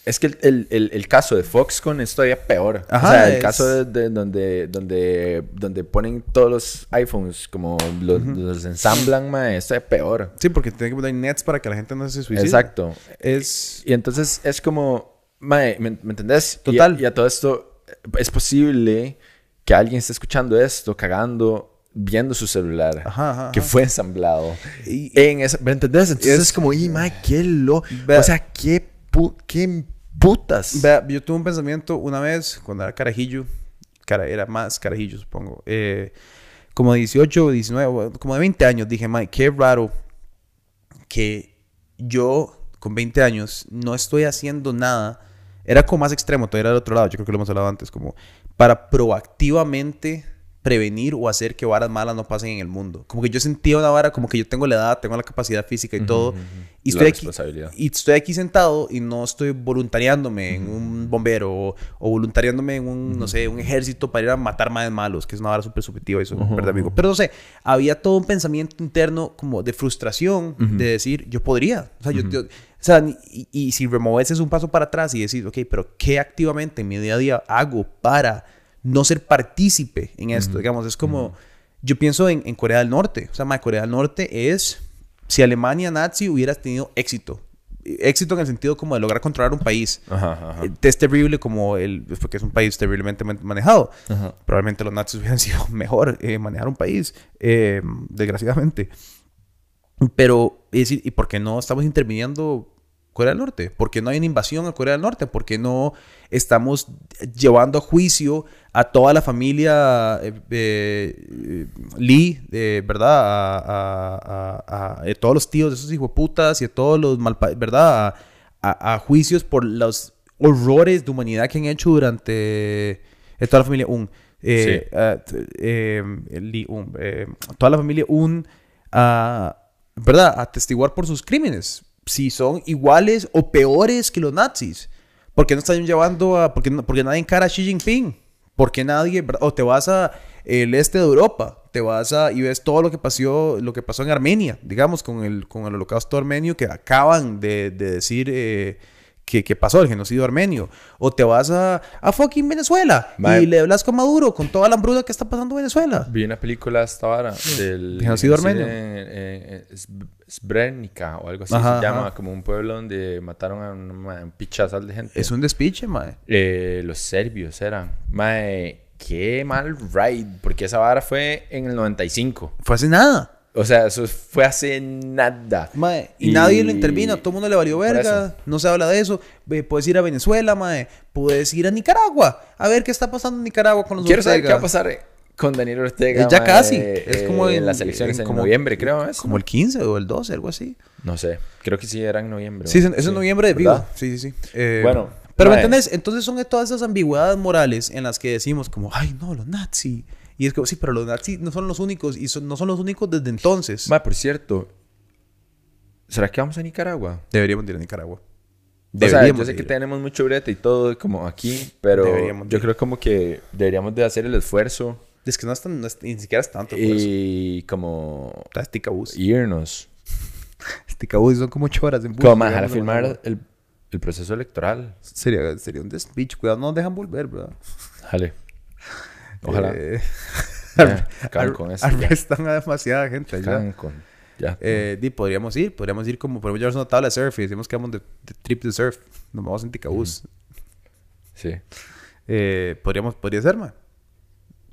Es que el, el- el- caso de Foxconn es todavía peor. Ajá, o sea, el es- caso de, de donde, donde, donde ponen todos los iPhones, como los, los ensamblan, mae, es todavía peor. Sí, porque tiene que poner nets para que la gente no se suicide. Exacto. Es... Y entonces es como, mae, ¿me, me entendés? Y- Total. Y, a todo esto, eh, es posible que alguien esté escuchando esto, cagando, viendo su celular, Ajá, ajá, que fue ensamblado. Y- en esa, ¿Me entendés? Entonces Es- como, y mae, qué lo... O sea, qué, pu- qué putas. Yo tuve un pensamiento una vez cuando era carajillo, cara, era más carajillo supongo, eh, como de 18, 19, bueno, como de 20 años, dije, Mike, qué raro que yo con 20 años no estoy haciendo nada, era como más extremo, todavía era del otro lado, yo creo que lo hemos hablado antes, como para proactivamente prevenir o hacer que varas malas no pasen en el mundo. Como que yo sentía una vara, como que yo tengo la edad, tengo la capacidad física y todo, y estoy aquí, y estoy aquí sentado y no estoy voluntariándome en un bombero o, o voluntariándome en un, no sé, un ejército para ir a matar más malos, que es una vara súper subjetiva y eso, ¿verdad, amigo? Pero no sé, había todo un pensamiento interno como de frustración, de decir, yo podría. O sea, yo, yo- o sea, y, y si removes es un paso para atrás y decir, ok, pero ¿qué activamente en mi día a día hago para no ser partícipe en esto? Digamos, es como, yo pienso en, en Corea del Norte. O sea, ma, Corea del Norte es, si Alemania nazi hubiera tenido éxito. Éxito en el sentido como de lograr controlar un país. Ajá, ajá. Eh, Es terrible como el, porque es un país terriblemente man- manejado. Ajá. Probablemente los nazis hubieran sido mejor eh, manejar un país, eh, desgraciadamente. Pero, es decir, ¿y por qué no estamos interviniendo Corea del Norte? ¿Por qué no hay una invasión a Corea del Norte? ¿Por qué no estamos llevando a juicio a toda la familia eh, eh, Lee, eh, ¿verdad? A, a- a- a- a todos los tíos de esos hijos putas y a todos los malpa ¿verdad? A, juicios por los horrores de humanidad que han hecho durante eh, toda la familia Un. Eh, Sí. ah, eh, Lee Un, eh, toda la familia Un a, ¿verdad? Atestiguar por sus crímenes. Si son iguales o peores que los nazis. ¿Por qué no están llevando a... Porque, porque nadie encara a Xi Jinping? Porque nadie... O te vas a el este de Europa. Te vas a... Y ves todo lo que pasó, lo que pasó en Armenia. Digamos, con el, con el holocausto armenio que acaban de, de decir... eh, que, que pasó el genocidio armenio. O te vas a, a fucking Venezuela y le hablas con Maduro con toda la hambruna que está pasando en Venezuela. Vi una película esta vara del Genocidio armenio. Srebrenica o algo así Ajá, se llama, ajá. como un pueblo donde mataron a un, un pichazal de gente. Es un despiche, mae. Eh, los serbios eran. Mae, qué mal ride, porque esa vara fue en el 95. Fue hace nada. O sea, eso fue hace nada. Mae, y, nadie lo intervino, todo el mundo le valió verga, no se habla de eso. Puedes ir a Venezuela, mae, puedes ir a Nicaragua, a ver qué está pasando en Nicaragua con los Quiero saber qué va a pasar con Daniel Ortega. Eh, ya mae, casi, eh, es como en, las elecciones en en, como- noviembre, creo. ¿es? Como el 15 o el 12, algo así. No sé, creo que sí era en noviembre. Sí, es en- Sí, noviembre de vivo. Sí, sí, sí. Eh, Bueno, Pero ¿me mae. entendés? Entonces son todas esas ambigüedades morales en las que decimos como, ay, no, los nazis. Y es como, sí, pero los nazis no son los únicos y son- no son los únicos desde entonces. Ma, por cierto, ¿será que vamos a Nicaragua? Deberíamos ir a Nicaragua. o sea, yo Deberíamos sé que tenemos mucho brete y todo como aquí, pero Deberíamos yo ir. creo como que deberíamos de hacer el esfuerzo Es que no es, tan- no es- ni siquiera es tanto. Y como Está Sticabus. irnos. Sticabus son como ocho horas en bus. Como a digamos, de filmar el, el proceso electoral. Sería, sería un despiche. Cuidado, no nos dejan volver, ¿verdad? Jale. Ojalá. Eh, Ya, ar- con esto, ya. arrestan a demasiada gente. Acaban con- ya. Eh, di, podríamos ir, podríamos ir como, podemos llevarnos una tabla de surf y decimos que vamos de, de trip de surf. Nos vamos en Ticabús. Sí, Eh, podríamos, podría ser, man.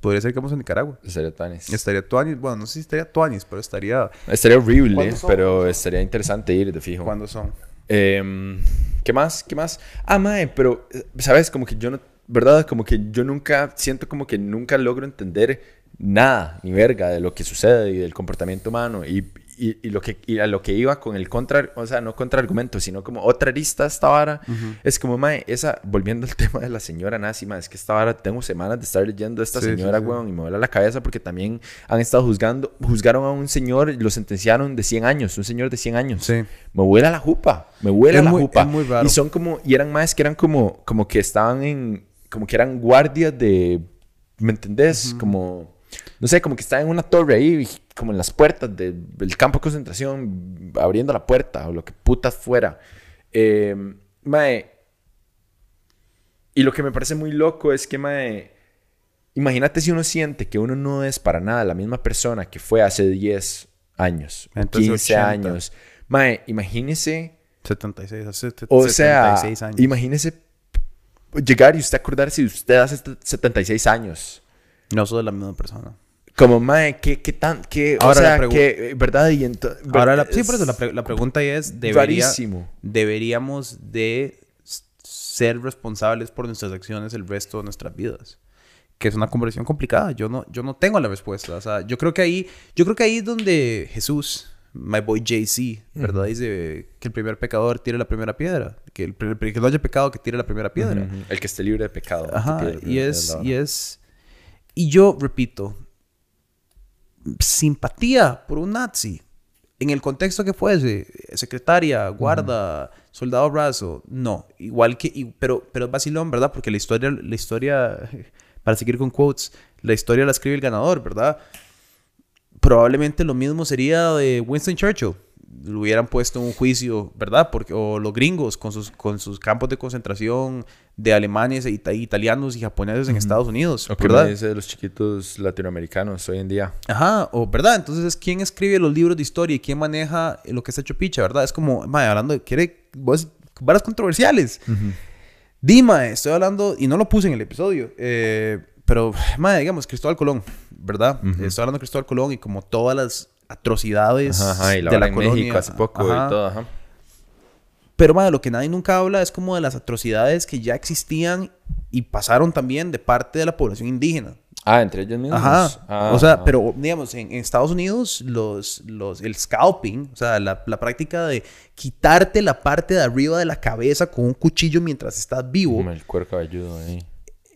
Podría ser que vamos a Nicaragua. estaría tanis. Estaría Tuanis, bueno, no sé si estaría Tuanis, pero estaría. Estaría horrible, ¿Cuándo son? pero estaría interesante ir, de fijo. ¿Cuándo son? Em, ¿Qué más? ¿Qué más? Ah, mae, pero, eh, ¿sabes? Como que yo no, ¿verdad? Como que yo nunca, siento como que nunca logro entender nada, ni verga, de lo que sucede y del comportamiento humano. Y, y, y lo que, y a lo que iba con el contra, o sea, no contraargumento, sino como otra arista esta vara. Es como, mae, esa, volviendo al tema de la señora nazi, mae, es que esta vara, tengo semanas de estar leyendo a esta Sí, sí, señora, sí. weón, y me vuela la cabeza porque también han estado juzgando, juzgaron a un señor y lo sentenciaron de 100 años, un señor de 100 años. Sí. Me vuela la jupa, me vuela Es la muy- jupa. Y son como, y eran más que eran como, como que estaban en, como que eran guardias de, ¿me entendés? Como, no sé, como que estaban en una torre ahí, como en las puertas de- del campo de concentración, abriendo la puerta o lo que putas fuera. Eh, mae, y lo que me parece muy loco es que, mae, imagínate si uno siente que uno no es para nada la misma persona que fue hace 10 años, Entonces, 15 80. años. Mae, imagínese 76, hace o sea, 76 años. imagínese llegar y usted acordarse de usted hace 76 años. No soy la misma persona. Como, mae, ¿qué, qué tan, qué, Ahora o sea, la eh, ¿verdad? Y Ahora, la, sí, por eso la, pre- la pregunta es, debería, deberíamos de ser responsables por nuestras acciones el resto de nuestras vidas. Que es una conversación complicada. Yo no, yo no tengo la respuesta. O sea, yo creo que ahí, yo creo que ahí es donde Jesús, my boy JC, ¿verdad? Dice que el primer pecador tire la primera piedra. Que el, pri- que no haya pecado que tire la primera piedra. El que esté libre de pecado. Ajá, y es, piedra, y es, y yo repito, simpatía por un nazi, en el contexto que fuese, secretaria, guarda, soldado raso, no, igual que, y- pero, pero es vacilón, ¿verdad? Porque la historia, la historia, para seguir con quotes, la historia la escribe el ganador, ¿verdad? Probablemente lo mismo sería de Winston Churchill. Lo hubieran puesto en un juicio, ¿verdad? Porque, o los gringos con sus, con sus campos de concentración de alemanes, e ita- italianos y japoneses en Estados Unidos, O que ¿verdad? dice de los chiquitos latinoamericanos hoy en día. Ajá, o verdad, entonces quién escribe los libros de historia y quién maneja lo que está hecho picha, ¿verdad? Es como, mae, hablando de, quiere, varas controversiales. Dima, estoy hablando, y no lo puse en el episodio, eh, pero, mae, digamos, Cristóbal Colón, ¿verdad? Estoy hablando de Cristóbal Colón y como todas las atrocidades Ajá, ajá, y la de la en colonia. México hace poco Ajá. y todo, ajá. Pero, madre, lo que nadie nunca habla es como de las atrocidades que ya existían y pasaron también de parte de la población indígena. Ah, entre ellos mismos. Ajá. Ah, o sea, pero digamos, en, en Estados Unidos, los, los, el scalping, o sea, la, la práctica de quitarte la parte de arriba de la cabeza con un cuchillo mientras estás vivo, Como el cuero cabelludo ahí.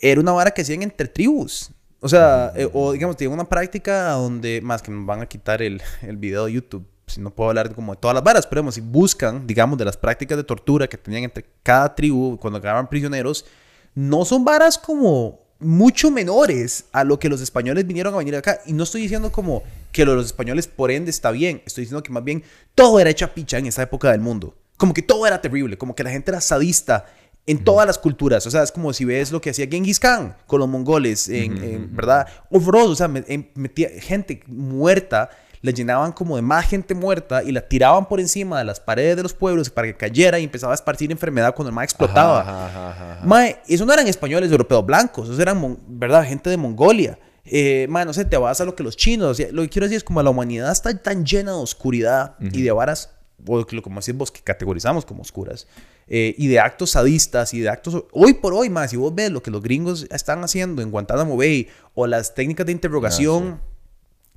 Era una vara que hacían entre tribus. O sea, eh, o digamos, tienen una práctica donde, más que me van a quitar el, el video de YouTube, si no puedo hablar como de todas las varas, pero digamos, si buscan, digamos, de las prácticas de tortura que tenían entre cada tribu cuando agarraban prisioneros, no son varas como mucho menores a lo que los españoles vinieron a venir acá. Y no estoy diciendo como que lo de los españoles por ende está bien, estoy diciendo que más bien todo era hecha picha en esa época del mundo. Como que todo era terrible, como que la gente era sadista en todas las culturas. O sea, es como si ves lo que hacía Genghis Khan con los mongoles, en, en- ¿verdad? Horroroso, o sea, en- metía gente muerta, la llenaban como de más gente muerta y la tiraban por encima de las paredes de los pueblos para que cayera y empezaba a esparcir enfermedad cuando el mar explotaba. Ajá, ajá. Mae, eso no eran españoles europeos blancos, eso eran, ¿verdad? Gente de Mongolia. eh, mae, no sé, te vas a lo que los chinos. Lo que quiero decir es como la humanidad está tan llena de oscuridad y de varas, o lo- como decís vos, que categorizamos como oscuras, eh, y de actos sadistas y de actos. Hoy por hoy, más, si vos ves lo que los gringos están haciendo en Guantánamo Bay o las técnicas de interrogación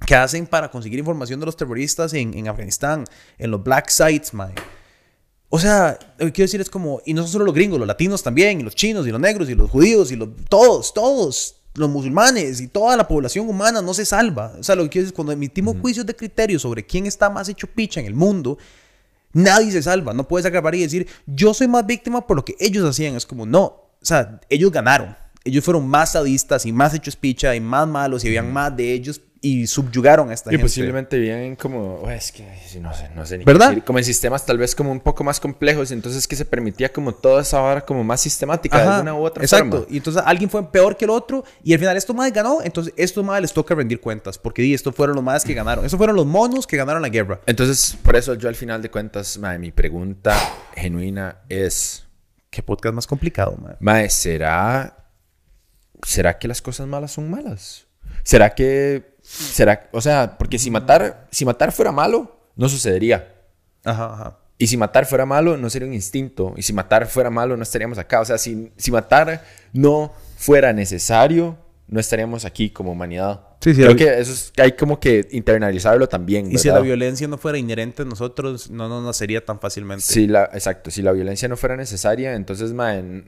que hacen para conseguir información de los terroristas en, en Afganistán, en los black sites, mae. O sea, lo que quiero decir es como, y no son solo los gringos, los latinos también, y los chinos, y los negros, y los judíos, y los, todos, todos, los musulmanes, y toda la población humana no se salva. O sea, lo que quiero decir es cuando emitimos juicios de criterio sobre quién está más hecho picha en el mundo, nadie se salva. No puedes agravar y decir, yo soy más víctima por lo que ellos hacían. Es como, no, o sea, ellos ganaron. Ellos fueron más sadistas y más hechos picha y más malos y habían más de ellos y subyugaron a esta Y gente. posiblemente vivían como, "Oh, es que no sé, no sé ni qué ¿Verdad? decir", como en sistemas tal vez como un poco más complejos, entonces que se permitía como toda esa vara como más sistemática de alguna u otra exacto. forma. Y entonces alguien fue peor que el otro y al final esto más ganó, entonces estos más les toca rendir cuentas porque di, estos fueron los más que ganaron. Estos fueron los monos que ganaron la guerra. Entonces, por eso yo al final de cuentas, mae, mi pregunta genuina es, Qué podcast más complicado, man. mae, ¿será, ¿será que las cosas malas son malas? ¿Será que, será, o sea, porque si matar, si matar fuera malo, no sucedería. Ajá, ajá. Y si matar fuera malo, no sería un instinto. Y si matar fuera malo, no estaríamos acá. O sea, si, si matar no fuera necesario, no estaríamos aquí como humanidad. Sí, sí, Creo la- que eso es, hay como que internalizarlo también. Y si la violencia no fuera inherente en nosotros, no nos nacería tan fácilmente. Si la, exacto, si la violencia no fuera necesaria, entonces, man,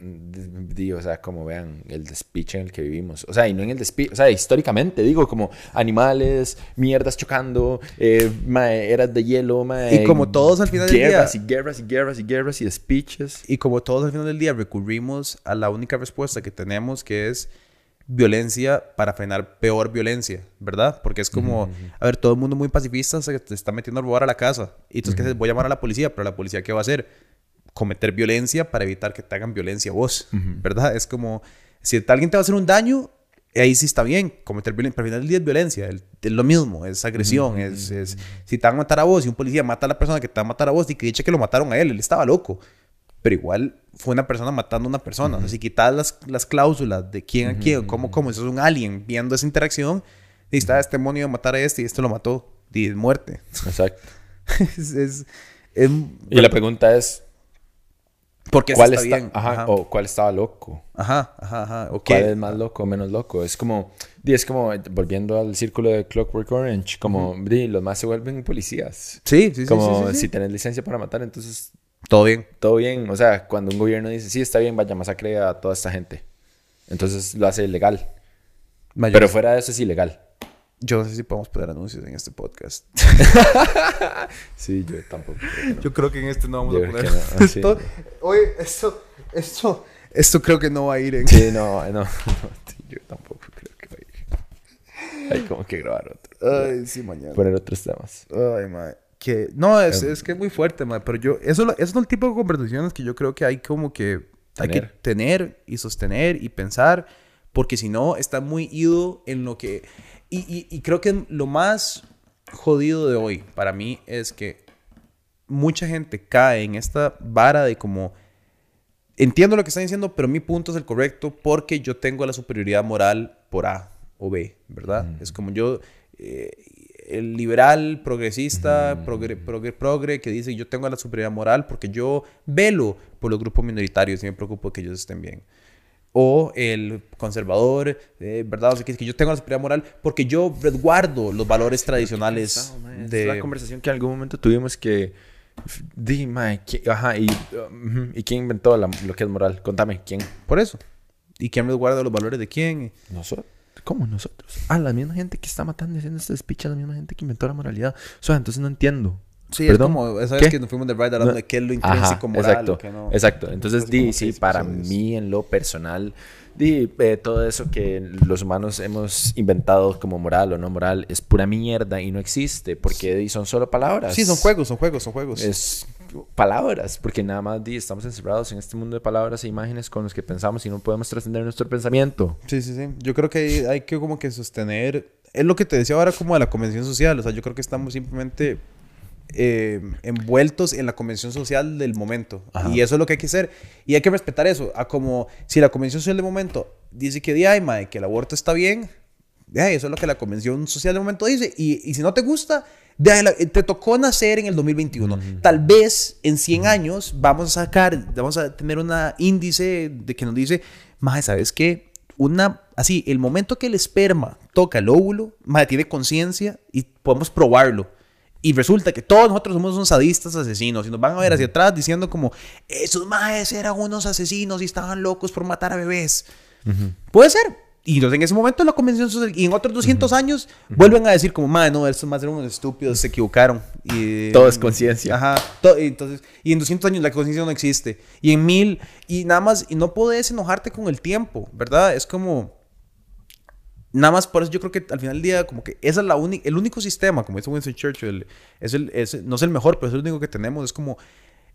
digo, o sea, como vean el despiche en el que vivimos. O sea, y no en el despiche, o sea, históricamente, digo, como animales, mierdas chocando, eh, eras de hielo, Y como todos al final del guerras día- y guerras y guerras y guerras y despiches. Y como todos al final del día recurrimos a la única respuesta que tenemos, que es violencia para frenar peor violencia, ¿verdad? Porque es como, a ver, todo el mundo muy pacifista se te está metiendo a robar a la casa. Y entonces, ¿qué haces? Voy a llamar a la policía, pero la policía, ¿qué va a hacer? Cometer violencia para evitar que te hagan violencia a vos, ¿verdad? Es como, si alguien te va a hacer un daño, ahí sí está bien, cometer violencia, pero al final del día es violencia, el- es lo mismo, es agresión, es, es- si te van a matar a vos y un policía mata a la persona que te va a matar a vos y que dice que lo mataron a él, él estaba loco, pero igual fue una persona matando a una persona, o sea, si quitas las, las cláusulas de quién a quién, cómo, cómo, eso es un alien viendo esa interacción, y está este demonio a matar a este y este lo mató, y es muerte. Exacto. es, es- es- Y la pregunta es, porque ¿cuál está está, bien. ajá, Ajá. o cuál estaba loco? Ajá, ajá, ajá. ok. ¿Cuál es más loco o menos loco? Es como, di, es como, volviendo al círculo de Clockwork Orange, como, di, los más se vuelven policías. Sí, sí, sí, como sí, sí, sí. si tenés licencia para matar, entonces Todo bien. todo bien. O sea, cuando un gobierno dice, sí, está bien, vaya, masacre a toda esta gente. Entonces lo hace legal. Pero fuera de eso es ilegal. Yo no sé si podemos poner anuncios en este podcast. Sí, yo tampoco. creo no. Yo creo que en este no vamos Yo a poner. no, sí. esto, oye, esto, esto, esto creo que no va a ir en. Sí, no, no, no, yo tampoco creo que vaya. Hay como que grabar otro. Ay, sí, mañana. Poner otros temas. Ay, mae. Que, no, es, es que es muy fuerte. Pero yo, eso, esos son el tipo de conversaciones que yo creo que hay como que hay que Tener. y sostener y pensar. Porque si no, está muy ido en lo que. Y, y, y creo que lo más jodido de hoy para mí es que mucha gente cae en esta vara de como. Entiendo lo que están diciendo, pero mi punto es el correcto porque yo tengo la superioridad moral por A o B, ¿verdad? Es como yo, eh, el liberal, progresista, progre, progre, progre, que dice yo tengo la superioridad moral porque yo velo por los grupos minoritarios y me preocupo que ellos estén bien. O el conservador, eh, ¿verdad? O sea, que, que yo tengo la superioridad moral porque yo resguardo los valores tradicionales de... Es la de... conversación que en algún momento tuvimos que... Di, mae, ¿qui- ajá, y, uh, ¿y quién inventó la- lo que es moral? Contame, ¿quién? Por eso. ¿Y quién resguarda los valores de quién? Nosotros. ¿Cómo nosotros? Ah, la misma gente que está matando y haciendo este speech, la misma gente que inventó la moralidad. O sea, entonces no entiendo. Sí, ¿Perdón? es como esa ¿Qué? vez que nos fuimos de ride hablando No. de qué es lo Ajá, intrínseco moral. exacto, que no. exacto. Entonces, di, como sí, para mí en lo personal, di, eh, todo eso que los humanos hemos inventado como moral o no moral es pura mierda y no existe porque di, son solo palabras. Sí, son juegos, son juegos, son juegos. Es palabras, porque nada más di, estamos encerrados en este mundo de palabras e imágenes con los que pensamos y no podemos trascender nuestro pensamiento. Sí, sí, sí. Yo creo que hay, que como que sostener... Es lo que te decía ahora como de la convención social. O sea, yo creo que estamos simplemente eh, envueltos en la convención social del momento. Ajá. Y eso es lo que hay que hacer. Y hay que respetar eso. A como si la convención social del momento dice que di, ay, mae, que el aborto está bien, De ahí, eso es lo que la Convención Social de momento dice. Y, y si no te gusta, de la- te tocó nacer en el 2021. Tal vez en 100 años vamos a sacar, vamos a tener un índice de que nos dice, más, ¿sabes qué? Una, así, el momento que el esperma toca el óvulo, mae, tiene conciencia y podemos probarlo. Y resulta que todos nosotros somos unos sadistas asesinos y nos van a ver hacia atrás diciendo como, esos maes eran unos asesinos y estaban locos por matar a bebés. Puede ser. Y entonces en ese momento la convención social, y en otros 200 años vuelven a decir como, madre, no, estos más eran unos estúpidos, se equivocaron. Y, Todo es conciencia. Ajá. to- y entonces, y en 200 años la conciencia no existe. Y en mil, y nada más, y no podés enojarte con el tiempo, ¿verdad? Es como, nada más por eso yo creo que al final del día como que esa es la única el único sistema como dice Winston Churchill es el es- no es el mejor pero es el único que tenemos es como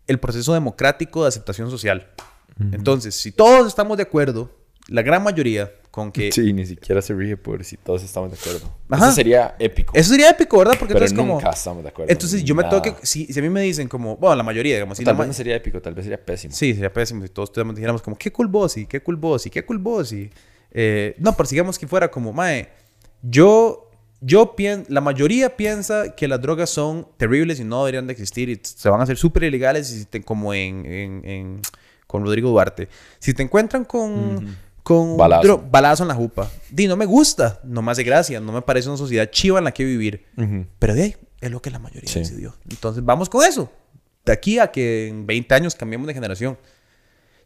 el proceso democrático de aceptación social entonces si todos estamos de acuerdo la gran mayoría con que Sí, ni siquiera se rige por si todos estamos de acuerdo. Ajá. Eso sería épico. eso sería épico verdad porque pero entonces como nunca estamos de acuerdo. entonces yo me Nada. tengo que si, si a mí me dicen como bueno la mayoría digamos si tal vez ma- no sería épico, tal vez sería pésimo. Sí, sería pésimo si todos dijéramos como, qué cool bossy, qué cool bossy, qué cool bossy. Eh, no, pero sigamos que fuera como, mae, yo, yo pienso, la mayoría piensa que las drogas son terribles y no deberían de existir y se van a hacer súper ilegales y si te- como en, en- en- con Rodrigo Duarte. Si te encuentran con... Con Balazo. balazo en la jupa. Di, no me gusta, no me hace gracia, no me parece una sociedad chiva en la que vivir. Ujú. Pero de ahí es lo que la mayoría Sí. decidió. Entonces vamos con eso. De aquí a que en 20 años cambiemos de generación.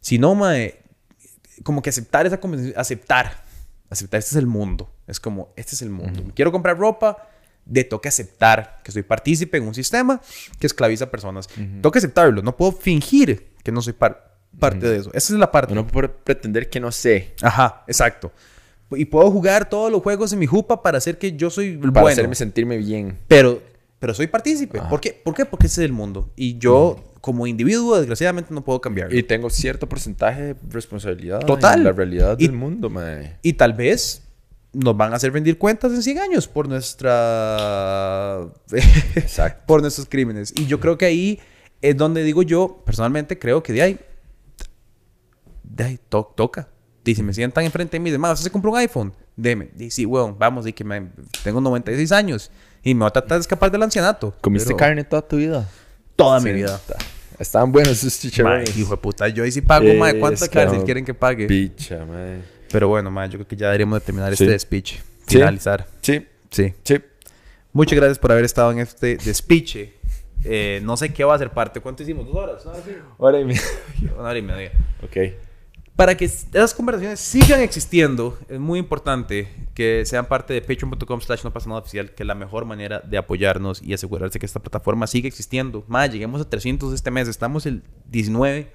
Si no, mae, como que aceptar esa convención, aceptar, aceptar, este es el mundo. Es como, este es el mundo. Quiero comprar ropa, de toca aceptar que soy partícipe en un sistema que esclaviza a personas. Toca aceptarlo, no puedo fingir que no soy par- parte de eso. Esa es la parte. No puedo pretender que no sé. Ajá, exacto. Y puedo jugar todos los juegos en mi jupa para hacer que yo soy Para bueno. hacerme sentirme bien. Pero, pero soy partícipe. Ajá. ¿Por qué? ¿Por qué? Porque ese es el mundo. Y yo, como individuo, desgraciadamente no puedo cambiarlo. Y Y, tengo cierto porcentaje de responsabilidad Total. en la realidad Y- del mundo, mae. tal vez nos van a hacer rendir cuentas en 100 años por nuestra... Exacto. por nuestros crímenes. Y yo creo que ahí es donde digo yo, personalmente creo que de ahí... De ahí to- toca. Y si me sientan enfrente de mí, de más, ¿se compró un iPhone? Deme. Y sí, weón, vamos, y que me- tengo 96 años y me voy a tratar de escapar del ancianato. ¿Comiste Pero carne toda tu vida? Toda Sí, mi vida. Estaban buenos esos chicharrones. hijo de puta, yo ahí sí pago, Eh, mae. ¿Cuánta cárcel no. quieren que pague? Picha, mae. Pero bueno, mae, yo creo que ya deberíamos de terminar Sí. este speech. Finalizar. Sí, Sí. sí. Muchas gracias por haber estado en este despiche. Eh, no sé qué va a ser parte. ¿Cuánto hicimos? ¿Dos horas? ¿Una hora y media? Una hora y media. Ok. Para que esas conversaciones sigan existiendo, es muy importante que sean parte de patreon.com slash no pasa nada oficial, que es la mejor manera de apoyarnos y asegurarse que esta plataforma sigue existiendo. Más, lleguemos a 300 este mes, estamos el 19,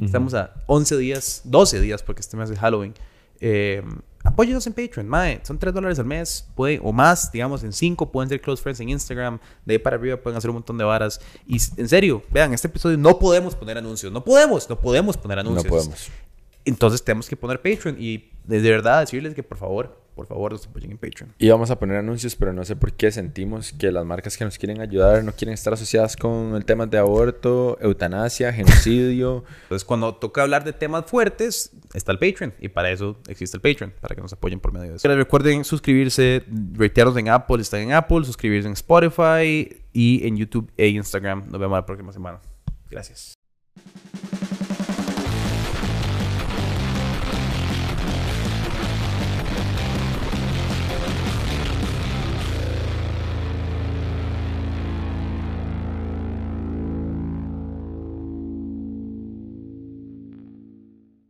estamos a 11 días, 12 días, porque este mes es Halloween. Eh, apóyenos en Patreon, mae, son 3 dólares al mes, puede, o más, digamos, en 5 pueden ser close friends en Instagram, de ahí para arriba pueden hacer un montón de varas. Y en serio, vean, este episodio no podemos poner anuncios, no podemos, no podemos poner anuncios. No podemos. Entonces tenemos que poner Patreon y de verdad decirles que por favor, por favor nos apoyen en Patreon. Y vamos a poner anuncios, pero no sé por qué sentimos que las marcas que nos quieren ayudar no quieren estar asociadas con el tema de aborto, eutanasia, genocidio. Entonces cuando toca hablar de temas fuertes, está el Patreon y para eso existe el Patreon, para que nos apoyen por medio de eso. Recuerden suscribirse, ratearnos en Apple, están en Apple, suscribirse en Spotify y en YouTube e Instagram. Nos vemos la próxima semana. Gracias.